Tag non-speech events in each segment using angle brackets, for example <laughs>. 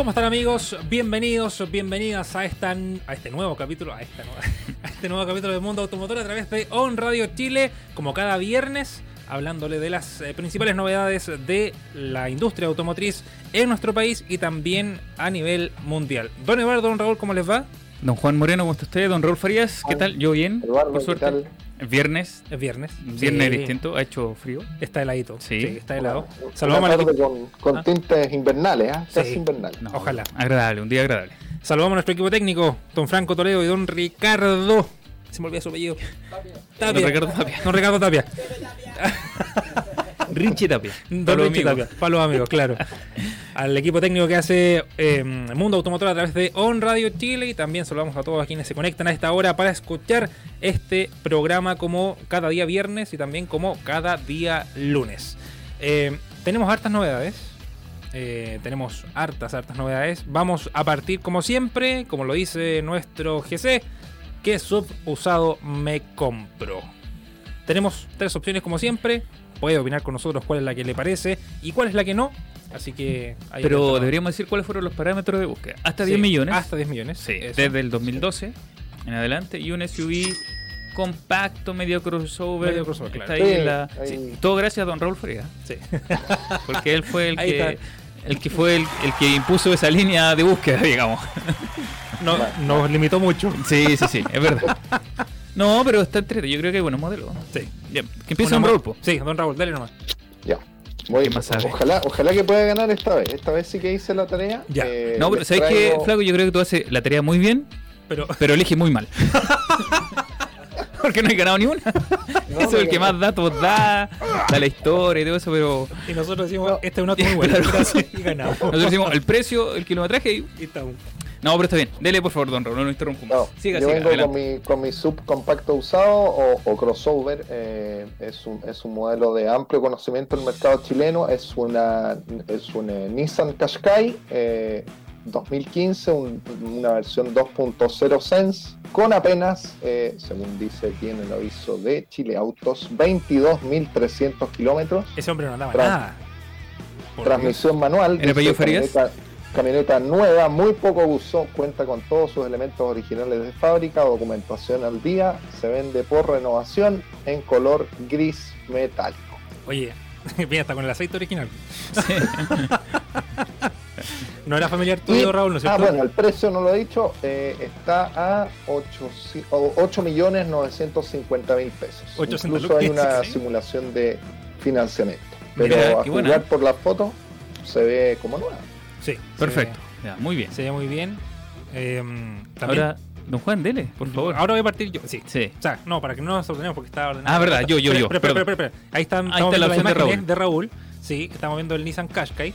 ¿Cómo están amigos? Bienvenidos, bienvenidas a, esta, a este nuevo capítulo, a, esta nueva- <laughs> a este nuevo capítulo de Mundo Automotor a través de On Radio Chile, como cada viernes, hablándole de las eh, principales novedades de la industria automotriz en nuestro país y también a nivel mundial. Don Eduardo, don Raúl, ¿cómo les va? Don Juan Moreno, ¿cómo está usted? Don Raúl Farías, ¿qué tal? Yo bien, Eduardo, por ¿qué suerte. tal? Es viernes, Es viernes. viernes Sí, distinto, ha hecho frío. Está heladito. Sí. está helado. Una Saludamos al tarde equipo. con, con ¿Ah? tintes invernales, ¿ah? Casi Sí. invernales. No, Ojalá. Agradable, un día agradable. Saludamos a nuestro equipo técnico, don Franco Toledo y don Ricardo. Se me olvidó su apellido. Tapia. Don Ricardo Tapia. Don Ricardo Tapia. <laughs> <laughs> Richie Tapia. Don Para los Richie amigos. Tapia. Para los amigos, claro. Al equipo técnico que hace eh, Mundo Automotor a través de On Radio Chile y también saludamos a todos quienes se conectan a esta hora para escuchar este programa como cada día viernes y también como cada día lunes. Eh, tenemos hartas novedades. Eh, tenemos hartas, hartas novedades. Vamos a partir como siempre, como lo dice nuestro GC, ¿qué sub usado me compro? Tenemos tres opciones como siempre. Puede opinar con nosotros cuál es la que le parece y cuál es la que no. Así que... ahí Pero deberíamos decir cuáles fueron los parámetros de búsqueda. Hasta Sí, 10 millones. Hasta 10 millones. Sí, eso. desde el 2012 en adelante. Y un SUV compacto, medio crossover. Medio crossover, Está claro. ahí Sí, en la- ahí. sí, Todo gracias a Don Raúl Farías. Sí. <laughs> Porque él fue el Ahí que... está. El que fue el, el que impuso esa línea de búsqueda, <laughs> digamos. No, nos limitó mucho. Sí, sí, sí, es verdad. <laughs> No, pero está entretenido. Yo creo que hay buenos modelos. Sí. Ya, que empiece Don Raúl, po. Sí, don Raúl, dale nomás. Ya. Voy- ¿Qué más sabe? ojalá, ojalá que pueda ganar esta vez. Esta vez sí que hice la tarea. Ya. Eh, No, pero ¿sabes qué, traigo- Flaco? Yo creo que tú haces la tarea muy bien, Pero pero elige muy mal. <laughs> Porque no he ganado ni una. <laughs> Eso es el que más datos da, da la historia y todo eso, pero y nosotros decimos, No. este es un auto <laughs> muy bueno. Claro. Y ganamos. nosotros decimos el precio, el kilometraje y... Y estamos. No, pero está bien. Dele, por favor, don Raúl, no lo interrumpamos. No, siga, yo siga, vengo con mi, con mi subcompacto usado o, o crossover. eh, es, un, es un modelo de amplio conocimiento del mercado chileno. Es una es un eh, Nissan Qashqai eh, 2015, un- una versión 2.0 Sense con apenas, eh, según dice aquí en el aviso de Chile Autos, 22.300 kilómetros. Ese hombre no andaba Tras- nada. Transmisión manual. ¿Era apellido dice, Farías? Camioneta, nueva, muy poco uso, cuenta con todos sus elementos originales de fábrica, documentación al día, se vende por renovación en color gris metálico. Oye, <laughs> mira, está con el aceite original. <laughs> no era familiar tuyo, Raúl, ¿no es ah, cierto? bueno, el precio no lo he dicho, eh, está a 8 millones 950 mil pesos. 800 Incluso hay una <laughs> sí. simulación de financiamiento. Pero Mira, a buena. juzgar por la foto, se ve como nueva. Sí. Perfecto. Ya, muy bien. Se ve, se muy bien. Eh, también- Ahora, don Juan, dele, por favor. Ahora voy a partir yo. Sí. Sí. O sea, no, para que no nos ordenemos porque está ordenado. Ah, verdad, yo, yo, yo. Ahí están, Ahí estamos está la opción de Raúl. Sí, estamos viendo el Nissan Qashqai.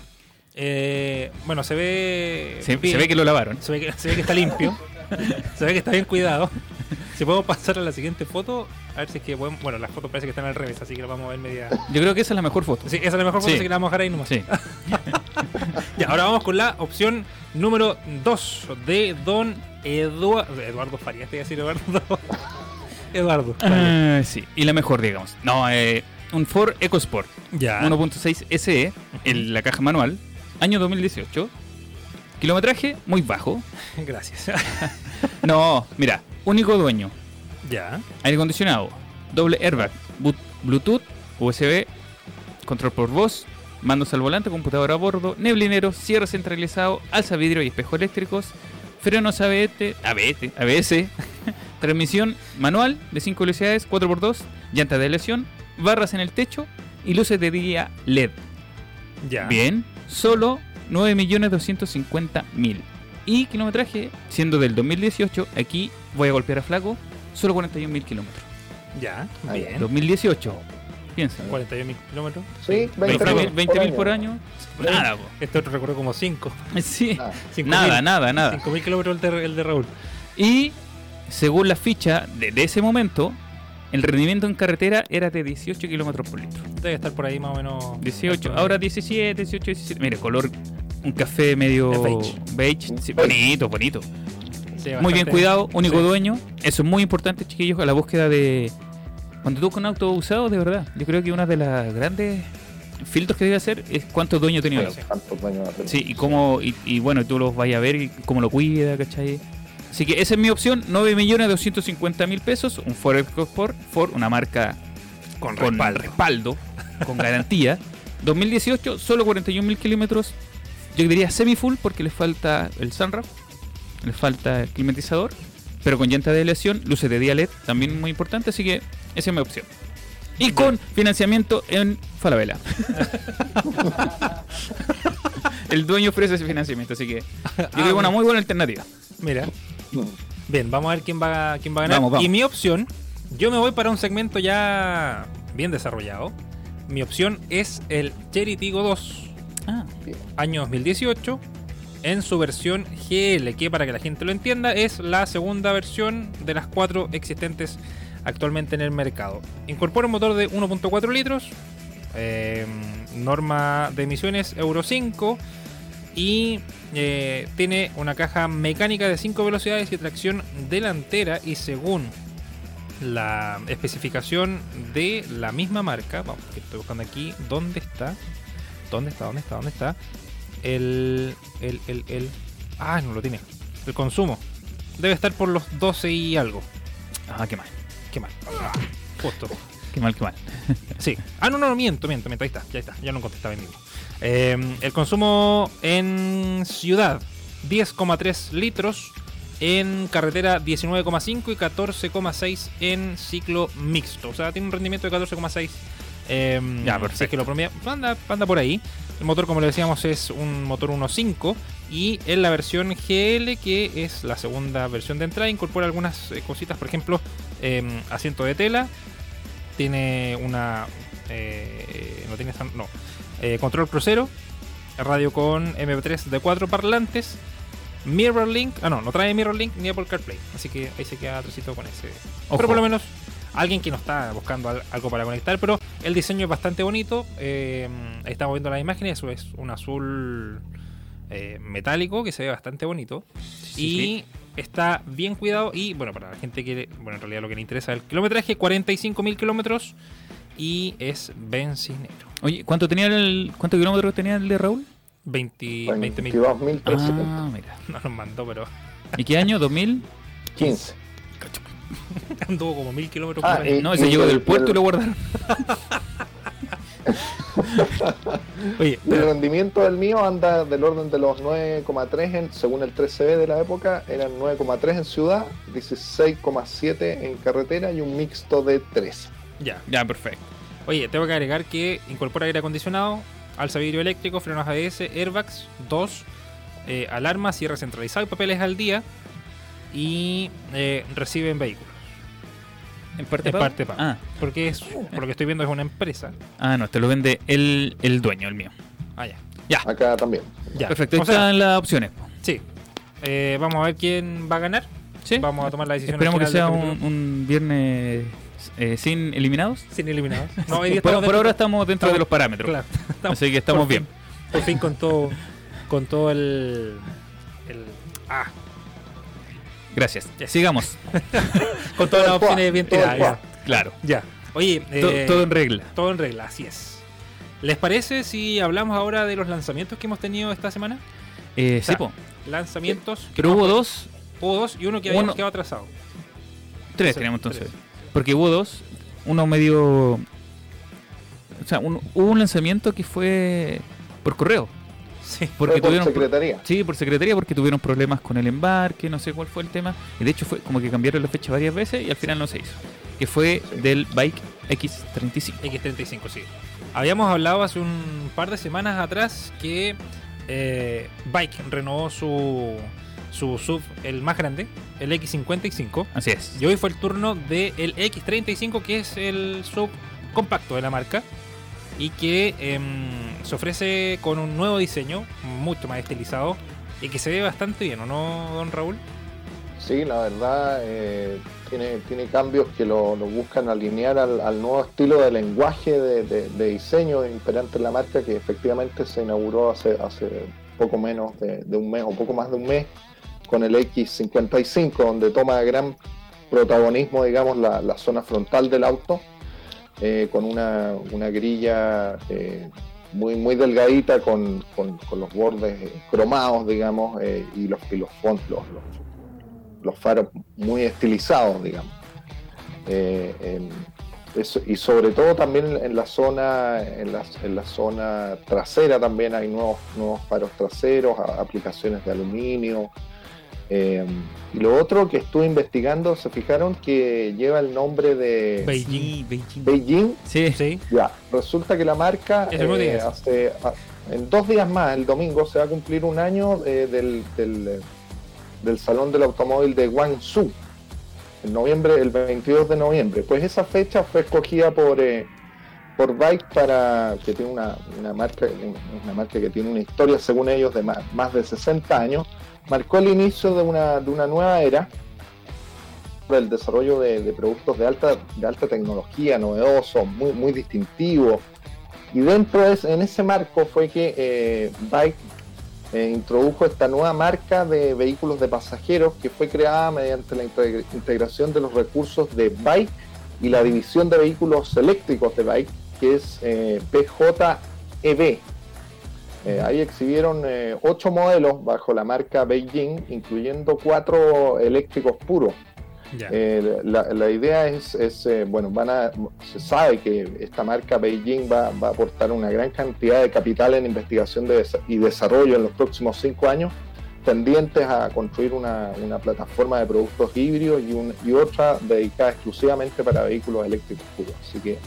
Eh, bueno, se ve. Se, se ve que lo lavaron. Se ve que, se ve que está limpio. <laughs> se ve que está bien cuidado. Si podemos pasar a la siguiente foto, a ver si es que podemos. Bueno, las fotos parece que están al revés, así que la vamos a ver media. Yo creo que esa es la mejor foto. Sí, esa es la mejor foto, Sí. así que la vamos a dejar ahí nomás. Sí. <laughs> Ya, ahora vamos con la opción número 2 de Don Eduardo. Eduardo Farías, te iba a decir Eduardo. <laughs> Eduardo. Ah, sí, y la mejor, digamos. No, eh, un Ford EcoSport Ya. 1.6 SE, en la caja manual, año 2018. Kilometraje muy bajo. <laughs> Gracias. <laughs> No, mira, único dueño, ya. aire acondicionado, doble airbag, Bluetooth, USB, control por voz, mandos al volante, computadora a bordo, neblinero, cierre centralizado, alza vidrio y espejo eléctricos, frenos ABS, ABS, ABS <laughs> transmisión manual de 5 velocidades, 4x2, llantas de lesión, barras en el techo y luces de día LED. Ya. Bien, solo 9.250.000. Y kilometraje, siendo del 2018, aquí voy a golpear a Flaco, solo 41.000 kilómetros. Ya, bien. 2018. Piensa. 41 mil kilómetros. Sí, 20 mil, 20 mil por año. Nada, po. Este otro recorrió como 5. <laughs> Sí. Ah, Nada, nada, nada. 5 mil kilómetros el de, el de Raúl. Y según la ficha de, de ese momento, el rendimiento en carretera era de 18 kilómetros por litro. Debe estar por ahí más o menos. 18, ahora 17, 18, 17. Mire, color, un café medio beige. beige. Sí, bonito, bonito. Sí, Muy bien cuidado, único sí. dueño. Eso es muy importante, chiquillos, a la búsqueda de. Cuando tú con un auto usado, de verdad, yo creo que una de las grandes filtros que debe hacer es cuántos dueños tiene el Sí, auto. Sí, y cómo, y, y bueno, tú los vayas a ver y cómo lo cuida, ¿cachai? Así que esa es mi opción, 9.250.000 pesos, un Ford EcoSport, Ford, una marca Con con respaldo. respaldo, con garantía. <laughs> 2018, solo 41.000 kilómetros, yo diría semi-full porque le falta el sunroof, le falta el climatizador, pero con llanta de aleación, luces de día LED, también muy importante, así que esa es mi opción. Y con financiamiento en Falabella. <laughs> el dueño ofrece ese financiamiento, así que yo creo que es una muy buena alternativa. Mira. Bien, vamos a ver quién va, a- quién va a ganar. Vamos, vamos. Y mi opción, yo me voy para un segmento ya bien desarrollado. Mi opción es el Cherry Tigo 2, Ah, año 2018, en su versión GL, que para que la gente lo entienda es la segunda versión de las cuatro existentes actualmente en el mercado. Incorpora un motor de 1.4 litros, eh, norma de emisiones Euro 5 y eh, tiene una caja mecánica de 5 velocidades y tracción delantera y según la especificación de la misma marca, vamos, que estoy buscando aquí, ¿dónde está? ¿Dónde está? ¿Dónde está? ¿Dónde está? El, el, el, el... Ah, no lo tiene. El consumo. Debe estar por los 12 y algo. ah, qué mal, Qué mal. Justo. qué mal, qué mal. <laughs> Sí. Ah, no, no, no, miento, miento, miento. Ahí está, ya está. Ya no contestaba en vivo. Eh, el consumo en ciudad, 10,3 litros. En carretera, 19,5 y 14,6 en ciclo mixto. O sea, tiene un rendimiento de 14,6. Eh, Ya, si es perfecto. que lo promedia- anda, anda por ahí. El motor, como le decíamos, es un motor 1.5 y en la versión GL, que es la segunda versión de entrada, incorpora algunas eh, cositas, por ejemplo, eh, asiento de tela, tiene una... eh, no tiene... esa- No. Eh, control crucero, radio con MP3 de 4 parlantes, Mirror Link, ah no, no trae Mirror Link ni Apple CarPlay, así que ahí se queda atrásito con ese. Ojo. Pero por lo menos alguien que no está buscando al- algo para conectar, pero el diseño es bastante bonito. eh, ahí estamos viendo las imágenes, eso es un azul eh, metálico que se ve bastante bonito y está bien cuidado y bueno, para la gente que, bueno, en realidad lo que le interesa es el kilometraje, 45.000 kilómetros y es bencinero. Oye, ¿cuánto tenía el cuántos kilómetros tenía el de Raúl? 20 20.000 22.300. Ah, mira. <laughs> no nos mandó, pero ¿Y qué año? ¿2000? 15. <laughs> anduvo como 1000 kilómetros Ah, por año. eh, No, ese y llegó el- del puerto y lo guardaron. <laughs> Oye, el rendimiento del mío anda del orden de los 9,3 en, según el 3CB de la época, eran 9,3 en ciudad, 16,7 en carretera y un mixto de 3. ya. Ya, perfecto. Oye, tengo que agregar que incorpora aire acondicionado, alza vidrio eléctrico, frenos ABS, airbags, 2, eh, alarma, cierre centralizado y papeles al día. Y eh, recibe en vehículos. ¿En parte En pago? parte pago. Ah, Porque es, por lo que estoy viendo, es una empresa. ah, no, te lo vende el, el dueño, el mío. Ah, ya. Ya, Acá también. ya. perfecto. O sea, están las opciones. sí. Eh, vamos a ver quién va a ganar. Sí. Vamos a tomar la decisión. Esperemos que sea un, viernes eh, sin eliminados. Sin eliminados. <laughs> No, hoy día por, ahora estamos dentro estamos- de los parámetros. Claro, estamos- Así que estamos por bien. fin- por fin con todo, con todo el, el- ah, Gracias. Sigamos. <laughs> con todas las Todo opciones bien todo tiradas. Claro. ya. Oye, To- eh, todo en regla. todo en regla, así es. ¿Les parece si hablamos ahora de los lanzamientos que hemos tenido esta semana? Eh, o sea, sí, po. Lanzamientos. Pero hubo dos, Hubo dos y uno que habíamos Uno- quedado atrasado. tres tenemos entonces. tres. Porque hubo dos. Uno medio. O sea, un- hubo un lanzamiento que fue por correo. Sí. Porque por tuvieron. secretaría. Sí, por secretaría, porque tuvieron problemas con el embarque, no sé cuál fue el tema. Y de hecho fue como que cambiaron la fecha varias veces y al final no se hizo. Que fue Sí. del Bike X35. X35, sí. Habíamos hablado hace un par de semanas atrás que eh, Bike renovó su, su sub, el más grande, el X55. Así es. Y hoy fue el turno del X35, que es el sub compacto de la marca. Y que em, se ofrece con un nuevo diseño, mucho más estilizado. Y que se ve bastante bien, ¿o no, don Raúl? Sí, la verdad, eh, tiene, tiene cambios que lo, buscan alinear al, nuevo estilo de lenguaje de, diseño imperante en la marca que efectivamente se inauguró hace, hace poco menos de, un mes o poco más de un mes con el X55, donde toma gran protagonismo, digamos, la, la zona frontal del auto, eh, con una, una grilla eh, muy, muy delgadita, con, con- con los bordes cromados, digamos, eh, y los, y los, font- los, los- faros muy estilizados, digamos. Eh, y sobre todo también en, la zona en la, en la zona trasera también hay nuevos, nuevos faros traseros, aplicaciones de aluminio. Eh, y lo otro que estuve investigando, se fijaron que lleva el nombre de Beijing. Sí, Beijing. Beijing. Sí. Sí. Ya, resulta que la marca mismo eh, día. hace, a- en dos días más, el domingo, se va a cumplir un año eh, del, del, del Salón del Automóvil de Guangzhou, en noviembre, el 22 de noviembre. Pues esa fecha fue escogida por, eh, por Bike para que tiene una, una marca, una marca que tiene una historia, según ellos, de más, más de 60 años. Marcó el inicio de una, de una nueva era del desarrollo de, productos de alta, de alta tecnología, novedosos, muy, muy distintivos. Y dentro de en ese marco fue que eh, Bike eh, introdujo esta nueva marca de vehículos de pasajeros que fue creada mediante la integr- integración de los recursos de Bike y la división de vehículos eléctricos de Bike, que es eh, PJEV. Eh, ahí exhibieron eh, ocho modelos bajo la marca Beijing, incluyendo cuatro eléctricos puros. Eh, la, la idea es, es, eh, bueno, van a, se sabe que esta marca Beijing va, va a aportar una gran cantidad de capital en investigación de y desarrollo en los próximos cinco años, tendientes a construir una, una plataforma de productos híbridos y, un- y otra dedicada exclusivamente para vehículos eléctricos puros. Así que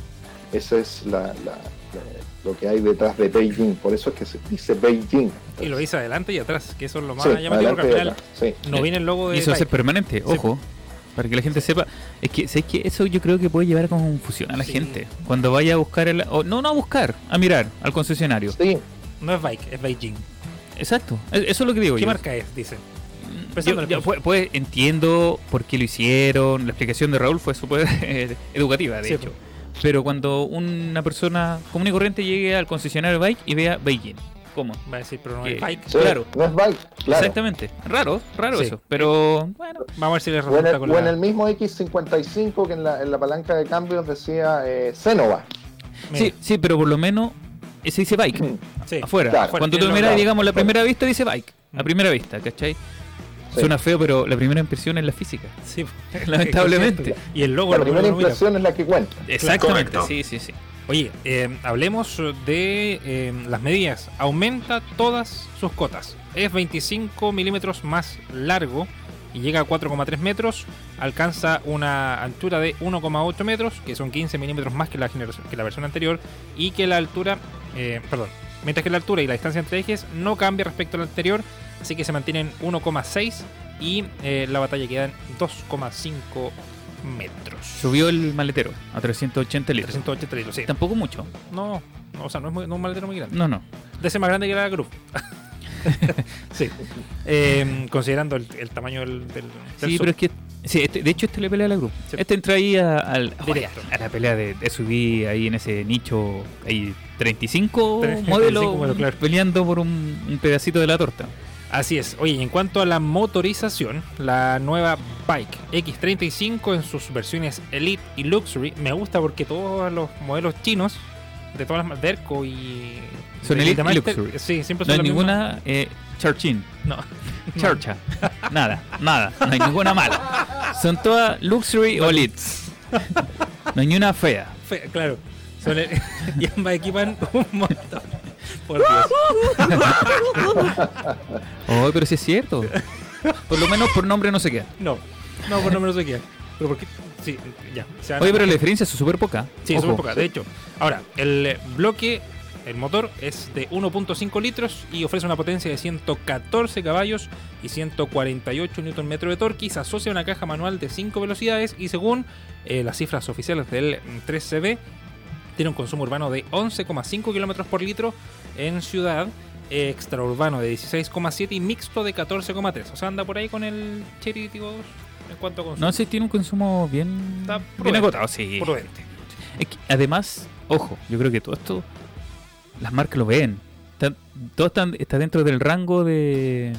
ese es la- la- la- lo que hay detrás de Beijing, por eso es que se dice Beijing. Y lo dice adelante y atrás, que eso es lo más Sí, llamativo, porque al adelante y final atrás, sí. no viene el logo de Y eso Bike. permanente, ojo. Para que la gente sepa. Es que, ¿sabes qué? Eso yo creo que puede llevar a confusión a la Sí. gente. Cuando vaya a buscar el. o no, no a buscar, a mirar al concesionario. Sí, No es Bike, es Beijing. Exacto. e- Eso es lo que digo ¿Qué yo. marca es? Dice. Yo- yo, pues, pues, entiendo por qué lo hicieron. La explicación de Raúl fue súper eh, <laughs> educativa, de Sí, hecho. Pero cuando una persona común y corriente llegue al concesionario de bike y vea Beijing, ¿cómo? Va a decir, pero no es Bike. sí, Claro. no es Bike, claro. Exactamente. Raro, raro Sí. eso. Pero bueno. Vamos a ver si les O en, resulta el, con o en la... el mismo X55 que en la, en la palanca de cambios decía eh. Mira, Sí, sí, pero por lo menos ese dice bike. sí. Afuera. Claro. Cuando tú miras, digamos, la primera vista dice bike. A Mm. primera vista, ¿cachai? Sí. Suena feo, pero la primera impresión es la física. Sí, <laughs> <laughs> Lamentablemente. Y el logo La lo primera mira. impresión es la que cuenta. Exactamente. Correcto. Sí, sí, sí. Oye, eh, hablemos de eh, las medidas. Aumenta todas sus cotas. Es 25 milímetros más largo y llega a 4,3 metros. Alcanza una altura de 1,8 metros, que son 15 milímetros más que la, generación- que la versión anterior. Y que la altura, eh, perdón, mientras que la altura y la distancia entre ejes no cambia respecto al anterior. Así que se mantienen 1,6 y eh, la batalla queda en 2,5 metros. Subió el maletero a 380 litros. 380 litros, sí. Tampoco mucho. No, no, o sea, no es, muy- no es un maletero muy grande. No, no. De ese más grande que la Groove. <laughs> sí. Eh, considerando el, el tamaño del, del, del Sí, sub. pero es que. Sí, este- de hecho, este le pelea a la grupo. Sí. Este entra ahí a, al- Directo. a la pelea de, de SUV, ahí en ese nicho. Hay 35 35 modelos <laughs> modelos, claro. peleando por un, un pedacito de la torta. Así es. Oye, en cuanto a la motorización, la nueva Bike X35 en sus versiones Elite y Luxury me gusta porque todos los modelos chinos, de todas las Derco y. Son Elite y Luxury. Sí, siempre No son hay las mismas. ninguna eh, Charchin, No. <laughs> Charcha. Nada, nada. No hay ninguna mala. Son todas Luxury o Elites. <laughs> No hay ni una fea. Fe- claro. Son el- <laughs> y ambas equipan un montón. Por Dios. <laughs> Oh, pero sí es cierto. Por lo menos por nombre no se queda. No, no, por no menos se queda. Pero porque. Sí, ya. Oye, pero la diferencia es súper poca. Sí, muy poca, de hecho. Ahora, el bloque El motor es de 1.5 litros y ofrece una potencia de 114 caballos y 148 Nm de torque y se asocia a una caja manual de 5 velocidades y según eh, las cifras oficiales del 3CB tiene un consumo urbano de 11,5 km por litro en ciudad, extraurbano de 16,7 y mixto de 14,3. O sea, anda por ahí con el Cherry Tiggo 2 en cuanto a consumo. No, sí, tiene un consumo bien, Está bien agotado, sí. Prudente. Es que, además, ojo, yo creo que todo esto, las marcas lo ven. Está, todo está, está dentro del rango de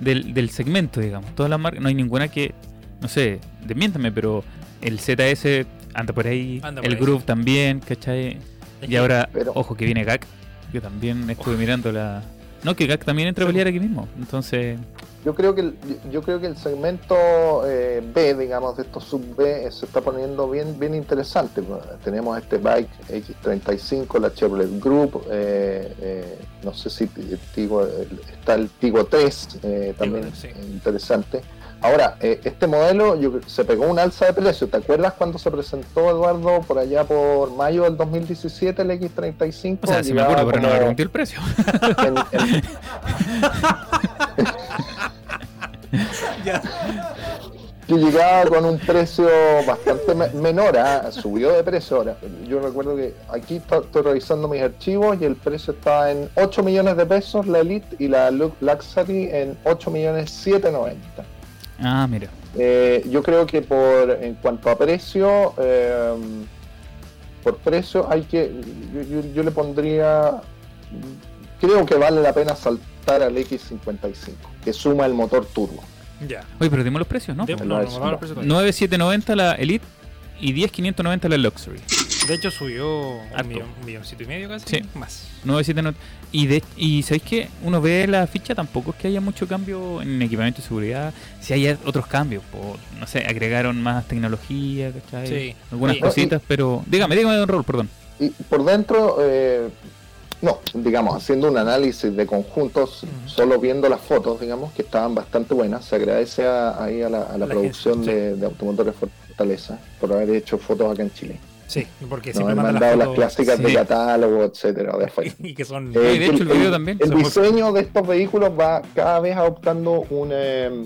del, del segmento, digamos. Todas las marcas, no hay ninguna que, no sé, desmiéntame, pero el ZS anda por ahí, Anda por el ahí, Groove también, ¿cachai? Es Y ahora, pero- ojo que viene GAC, yo también estuve mirando la... No, que GAC también entra a pelear aquí mismo. Entonces, Yo creo que el, yo creo que el segmento eh, B, digamos, de estos sub B eh, se está poniendo bien, bien interesante. Tenemos este bike X35, la Chevrolet Group, eh, eh, no sé si Tigo, el- está el Tigo 3, eh, también sí. eh, interesante. Ahora, eh, este modelo yo, se pegó un alza de precio. ¿Te acuerdas cuando se presentó Eduardo por allá por mayo del 2017 el X35? o sea, sí me acuerdo, pero no como pregunté el precio. en- en- <laughs> <laughs> que llegaba con un precio bastante me- menor, ¿ah? subió de precio ahora. Yo recuerdo que aquí to- estoy revisando mis archivos y el precio estaba en 8 millones de pesos la Elite y la Lu- Luxury en 8 millones 790. Ah, mira. Eh, yo creo que por en cuanto a precio, eh, por precio hay que, yo, yo- yo le pondría, creo que vale la pena saltar al X55, que suma el motor turbo. Ya. Oye, pero dimos los precios, ¿no? De, No, no, no, es- no, no. 9790 la Elite y 10590 la Luxury. De hecho, subió un, millón, un milloncito y medio casi. Sí. Más. 9790. Y, de, y ¿sabéis qué? Uno ve la ficha, tampoco es que haya mucho cambio en equipamiento de seguridad. Si hay otros cambios, por, no sé, agregaron más tecnología, ¿cachai? Sí. Algunas Sí. cositas, pero... Dígame, dígame, don Raúl, perdón. Y por dentro, eh, no, digamos, haciendo un análisis de conjuntos, solo viendo las fotos, digamos, que estaban bastante buenas, se agradece a- ahí a la, a la La producción gente, de, de Automotores Fortaleza por haber hecho fotos acá en Chile. Sí, porque siempre han mandan mandado las clásicas de Sí. catálogo, etcétera, de <laughs> afuera. y que son. Eh, de hecho, el video también El diseño de estos vehículos va cada vez adoptando un, eh,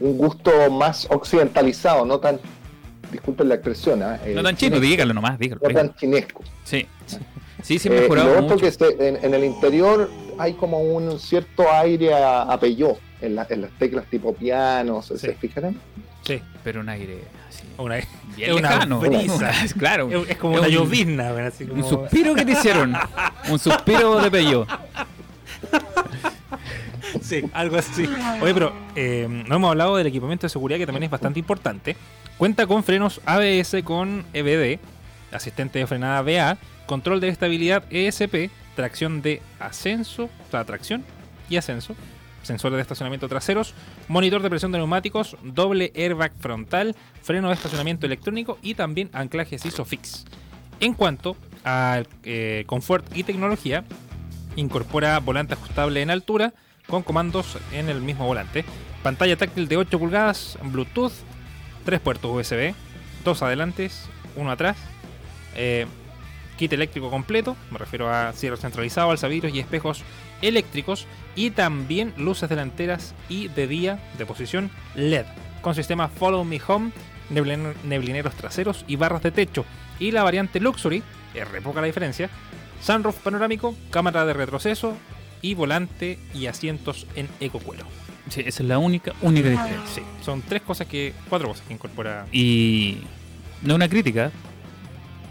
un gusto más occidentalizado, no tan, disculpen la expresión, ¿ah? Eh, No tan chino, chinesco, dígalo nomás, dígalo. no tan chinesco. Sí, sí, sí, se Eh, lo mucho. que se- en, en el interior hay como un cierto aire a, a Peugeot en, la- en las teclas tipo pianos, Sí. ¿se fijarán? Sí, Pero un aire. Una, Bien es una brisa. claro. es, es como Es una un- llovizna, así Un suspiro que te hicieron. Un suspiro de pello. <laughs> Sí, algo así. Oye, pero eh, no hemos hablado del equipamiento de seguridad que también es bastante importante. Cuenta con frenos ABS con EBD, asistente de frenada BA, control de estabilidad ESP, tracción de ascenso, o sea, tracción y ascenso, sensores de estacionamiento traseros, monitor de presión de neumáticos, doble airbag frontal, freno de estacionamiento electrónico y también anclajes ISOFIX. En cuanto al eh, confort y tecnología, incorpora volante ajustable en altura con comandos en el mismo volante, pantalla táctil de 8 pulgadas, Bluetooth, 3 puertos USB, 2 adelantes, uno atrás, eh, kit eléctrico completo, me refiero a cierre centralizado, alzavidrios y espejos eléctricos y también luces delanteras y de día de posición LED con sistema Follow Me Home, neblin- neblineros traseros y barras de techo y la variante Luxury, es re poca la diferencia, sunroof panorámico, cámara de retroceso y volante y asientos en ecocuero. Sí, esa es la única, única diferencia. Sí, son tres cosas que, cuatro cosas que incorpora. Y no una crítica,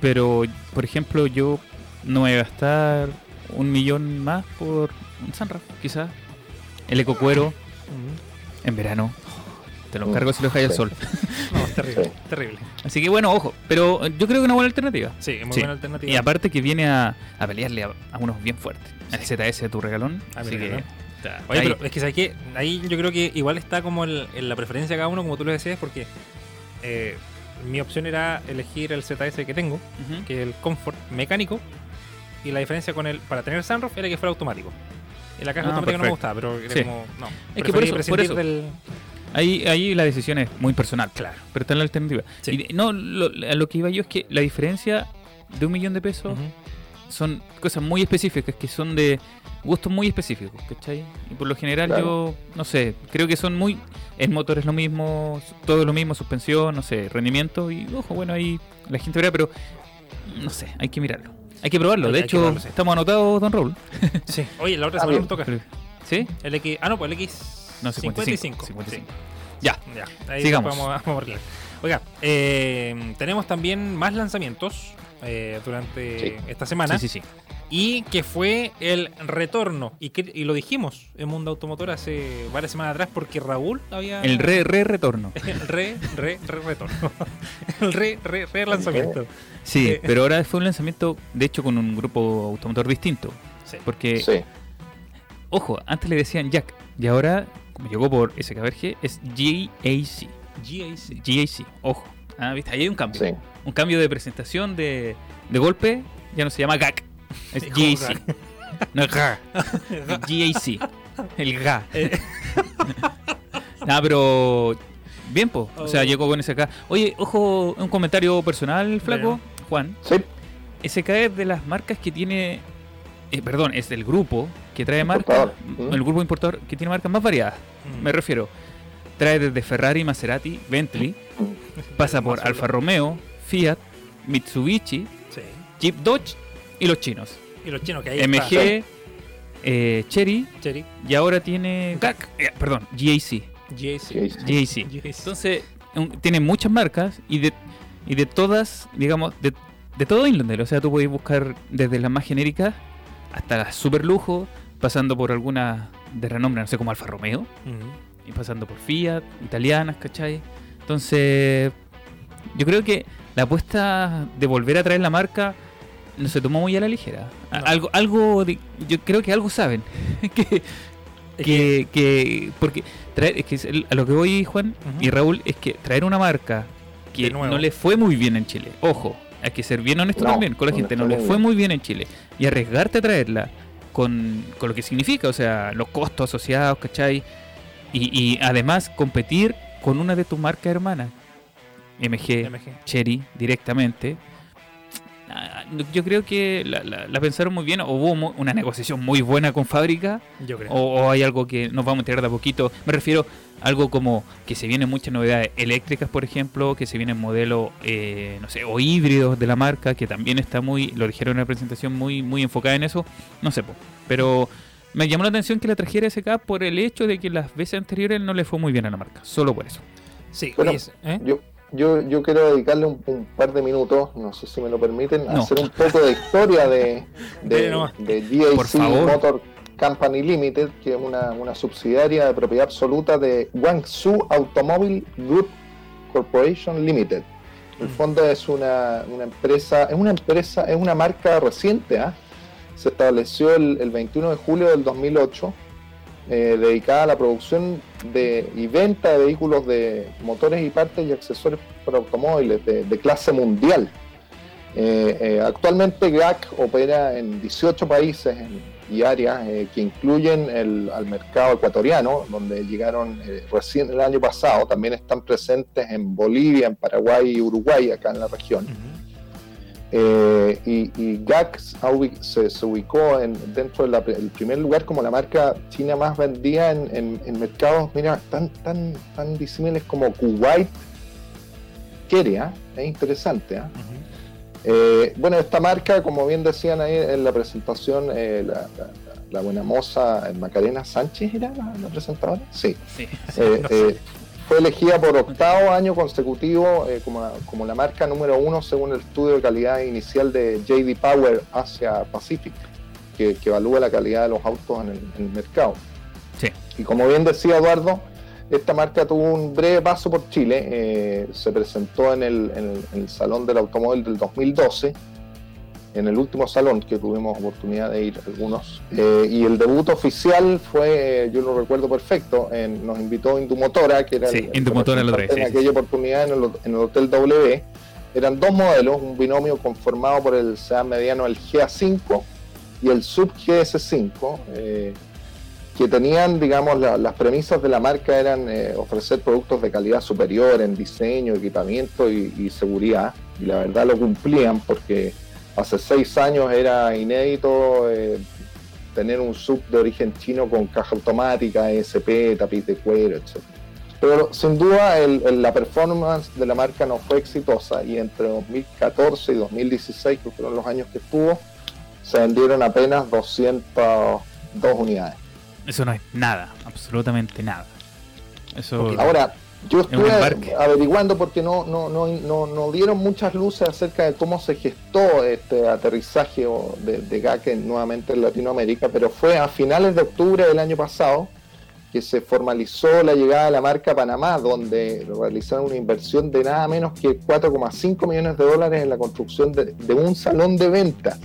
pero por ejemplo, yo no voy a gastar un millón más por un Sunroof, quizás. El ecocuero en verano. Te lo encargo si lo dejáis al sí. sol. <laughs> No, es terrible, Sí. terrible. Así que bueno, ojo. Pero yo creo que es una buena alternativa. Sí, es muy Sí. buena alternativa. Y aparte que viene a, a pelearle a, a unos bien fuertes. Al ZS de tu regalón. A mi así que. Oye, ahí. pero es que ¿sabes qué? ahí yo creo que igual está como el- en la preferencia de cada uno, como tú lo decías, porque eh, mi opción era elegir el ZS que tengo, que es el Comfort mecánico, y la diferencia con el para tener sunroof era que fuera automático. Y la caja Ah, automática no me gustaba, pero era Sí. como. No. Es que por eso- por eso. del. Ahí, ahí la decisión es muy personal. Claro. Pero está en la alternativa. Sí. Y de- no, lo, a lo que iba yo es que la diferencia de un millón de pesos son cosas muy específicas que son de gustos muy específicos, ¿cachai? Y por lo general Claro. yo, no sé, creo que son muy... El motor es lo mismo, todo es lo mismo, suspensión, no sé, rendimiento y ojo, bueno, ahí la gente verá, pero no sé, hay que mirarlo. Hay que probarlo. Hay- de hecho, probarlo, sí. estamos anotados, Don Raúl. <laughs> Sí. Oye, la otra semana nos toca. ¿Sí? El X. Ah, no, pues el X. No, 55. 55. 55. Sí. Ya. Ya, ahí Sigamos. Vamos a, vamos a. Oiga, eh, tenemos también más lanzamientos eh, durante Sí. esta semana. Sí, sí, sí. Y que fue el retorno. Y, que, y lo dijimos en Mundo Automotor hace varias semanas atrás porque Raúl había. El re, re retorno. <laughs> el re, re, re retorno. <laughs> el re, re, re lanzamiento. Sí, Eh. pero ahora fue un lanzamiento, de hecho, con un grupo automotor distinto. Sí. Porque, Sí, ojo, antes le decían Jack, y ahora, como llegó por SKBRG, es GAC. GAC. GAC, ojo. Ah, ¿viste? Ahí hay un cambio. sí. Un cambio de presentación de, de golpe, ya no se llama GAC, es <laughs> GAC. No es GA, es GAC. El GA. <laughs> Nada, pero. Bien, po. O sea, Oh. llegó con SK. Oye, ojo, un comentario personal, flaco. Juan. Sí, SK es de las marcas que tiene. eh, perdón, es del grupo que trae marcas. Importador. Mm. El grupo importador que tiene marcas más variadas. Mm. Me refiero. Trae desde Ferrari, Maserati, Bentley. <laughs> Pasa por Alfa Romeo, Fiat, Mitsubishi, Sí. Jeep Dodge y los chinos. Y los chinos que ahí MG, eh, Cherry Cherry. y ahora tiene GAC, eh, perdón, GAC. GAC. GAC. GAC. GAC. Entonces, un- tiene muchas marcas y de, y de todas, digamos, de, de todo Inlander. O sea, tú podés buscar desde las más genéricas hasta las super lujo, pasando por algunas de renombre, no sé, como Alfa Romeo, y pasando por Fiat, italianas, ¿cachai? Entonces, yo creo que la apuesta de volver a traer la marca no se tomó muy a la ligera. No. Algo, algo de- yo creo que algo saben. <laughs> que, que, que- porque traer, es que es el- a lo que voy Juan y Raúl es que traer una marca que no le fue muy bien en Chile, ojo, hay que ser bien honesto No, también con la gente, no le fue muy bien en Chile y arriesgarte a traerla con, con lo que significa, o sea, los costos asociados, ¿cachai? Y, y además competir con una de tus marcas hermanas, MG, MG. Cherry, directamente. Ah, Yo creo que la, la- la pensaron muy bien, o hubo mu- una negociación muy buena con fábrica, Yo creo. o, o hay algo que nos vamos a enterar de a poquito. Me refiero a algo como que se vienen muchas novedades eléctricas, por ejemplo, que se vienen modelos, eh, no sé, o híbridos de la marca, que también está muy, lo dijeron en la presentación, muy, muy enfocada en eso. No sé, po. pero me llamó la atención que la trajera SK por el hecho de que las veces anteriores no le fue muy bien a la marca, solo por eso. Sí, Bueno, oye, ¿eh? Yo, yo, yo quiero dedicarle un, un par de minutos, no sé si me lo permiten, a hacer un poco de historia de, de, de favor. Motor Company Limited, que es una, una subsidiaria de propiedad absoluta de Guangzhou Automobile Group Corporation Limited. En el Mm. fondo es una, una empresa, es una empresa, es una marca reciente, ¿ah? se estableció el, el 21 de julio del 2008, eh, dedicada a la producción de, y venta de vehículos de motores y partes y accesorios para automóviles de, clase mundial. Eh, eh, actualmente GAC opera en 18 países y áreas que incluyen el, al mercado ecuatoriano, donde llegaron recién el año pasado. También están presentes en Bolivia, en Paraguay y Uruguay, acá en la región. Eh, y, y GAC se, se ubicó en, dentro del primer lugar como la marca china más vendida en, en- en mercados, mira, tan, tan, tan disímiles como Kuwait, Kenia, es interesante. ¿ah? Eh, bueno, esta marca, como bien decían ahí en la presentación, eh, la, la- la buena moza eh, Macarena Sánchez era la, la presentadora, sí. Sí. <laughs> Eh, no sé. eh, fue elegida por octavo año consecutivo eh, como, la, como la marca número uno según el estudio de calidad inicial de JD Power Asia Pacific, que, que evalúa la calidad de los autos en el, en el mercado. Sí. Y como bien decía Eduardo, esta marca tuvo un breve paso por Chile, eh, se presentó en el, en el- en el Salón del Automóvil del 2012, en el último salón que tuvimos oportunidad de ir algunos. Eh, y el debut oficial fue, yo lo recuerdo perfecto, en- nos invitó Indumotora, que era Sí, el, el Indumotora trae, representante en sí, sí, aquella oportunidad en el, en el Hotel W. Eran dos modelos, un binomio conformado por el sedán mediano, el GA5 y el Sub GS5. eh, que tenían, digamos, la- las premisas de la marca eran eh, ofrecer productos de calidad superior en diseño, equipamiento y, y seguridad. Y la verdad lo cumplían porque hace seis años era inédito eh, tener un sub de origen chino con caja automática, ESP, tapiz de cuero, etc. Pero sin duda el- el- la performance de la marca no fue exitosa y entre 2014 y 2016, que fueron los años que estuvo, se vendieron apenas 202 unidades. Eso no es nada, absolutamente nada. Eso. Ahora, yo estuve averiguando porque no, no, no, no, no dieron muchas luces acerca de cómo se gestó este aterrizaje de, de GAC en- nuevamente en Latinoamérica, pero fue a finales de octubre del año pasado que se formalizó la llegada de la marca a Panamá, donde realizaron una inversión de nada menos que 4,5 millones de dólares en la construcción de, de un salón de ventas.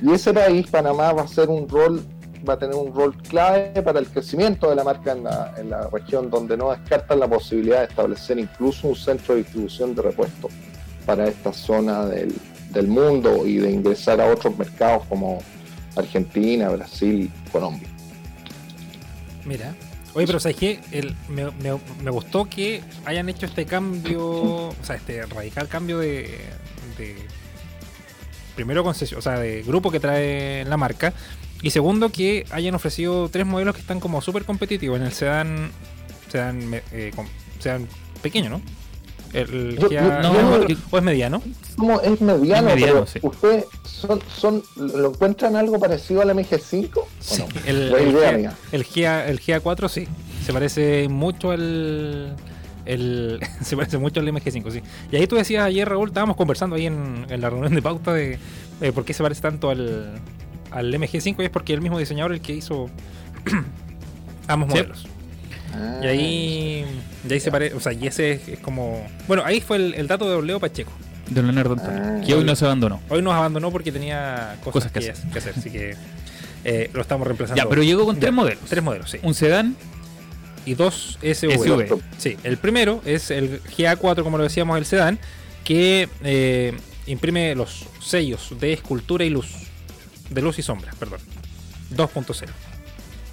Y ese país, Panamá, va a ser un rol, va a tener un rol clave para el crecimiento de la marca en la, en la región, donde no descartan la posibilidad de establecer incluso un centro de distribución de repuestos para esta zona del, del mundo y de ingresar a otros mercados como Argentina, Brasil, Colombia. Mira. Oye, pero ¿sabes qué? Me, me- me gustó que hayan hecho este cambio, o sea, este radical cambio de, de primero concesión, o sea, de grupo que trae la marca. Y segundo, que hayan ofrecido tres modelos que están como súper competitivos. En el sedán, sedán, eh, sedán pequeño, ¿no? El Yo- Kia- yo- no, ¿o yo- es- ¿O es mediano? Como es mediano, Es mediano, pero sí. ¿ustedes son, son, lo encuentran algo parecido al MG5? ¿O Sí, no? el, el, idea el, Gia, el GA4 sí. Se parece mucho al. El, <laughs> se parece mucho al MG5, sí. Y ahí tú decías ayer, Raúl, estábamos conversando ahí en, en la reunión de pauta de eh, por qué se parece tanto al, al MG5 y es porque el mismo diseñador el que hizo <clears throat> ambos Sí. modelos. Ah, Y ahí, y ahí se parece, o sea, y ese es, es como... Bueno, ahí fue el, el dato de Leo Pacheco. De Leonardo Antonio, Ah. que hoy no se abandonó. Hoy nos abandonó porque tenía cosas, Cosas que que, hacer. que hacer, así que eh, lo estamos reemplazando. Ya, pero llegó con Ya, tres modelos. Tres modelos, sí. Un sedán, y dos SUV. SUV. Sí, el primero es el GA4, como lo decíamos, el sedán, que eh, imprime los sellos de escultura y luz. De luz y sombra, perdón. 2.0.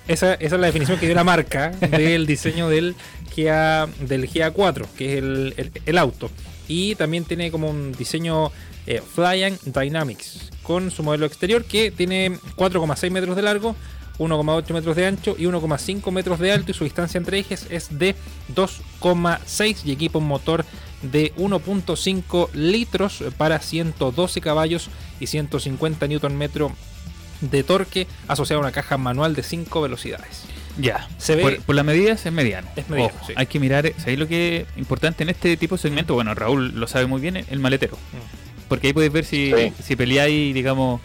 Esa, esa es la definición que dio la marca del diseño del GA, del GA4, que es el, auto. Y también tiene como un diseño eh, Flying Dynamics, con su modelo exterior que tiene 4,6 metros de largo, 1,8 metros de ancho y 1,5 metros de alto y su distancia entre ejes es de 2,6 y equipa un motor de 1.5 litros para 112 caballos y 150 Nm de torque asociado a una caja manual de 5 velocidades. ya. Se ve- Por, por las medidas es mediano. Es mediano, Ojo, sí. Hay que mirar, ¿sabéis lo que es importante en este tipo de segmento? Bueno, Raúl lo sabe muy bien, el maletero. Mm. Porque ahí podéis ver si, Sí. si peleáis, digamos,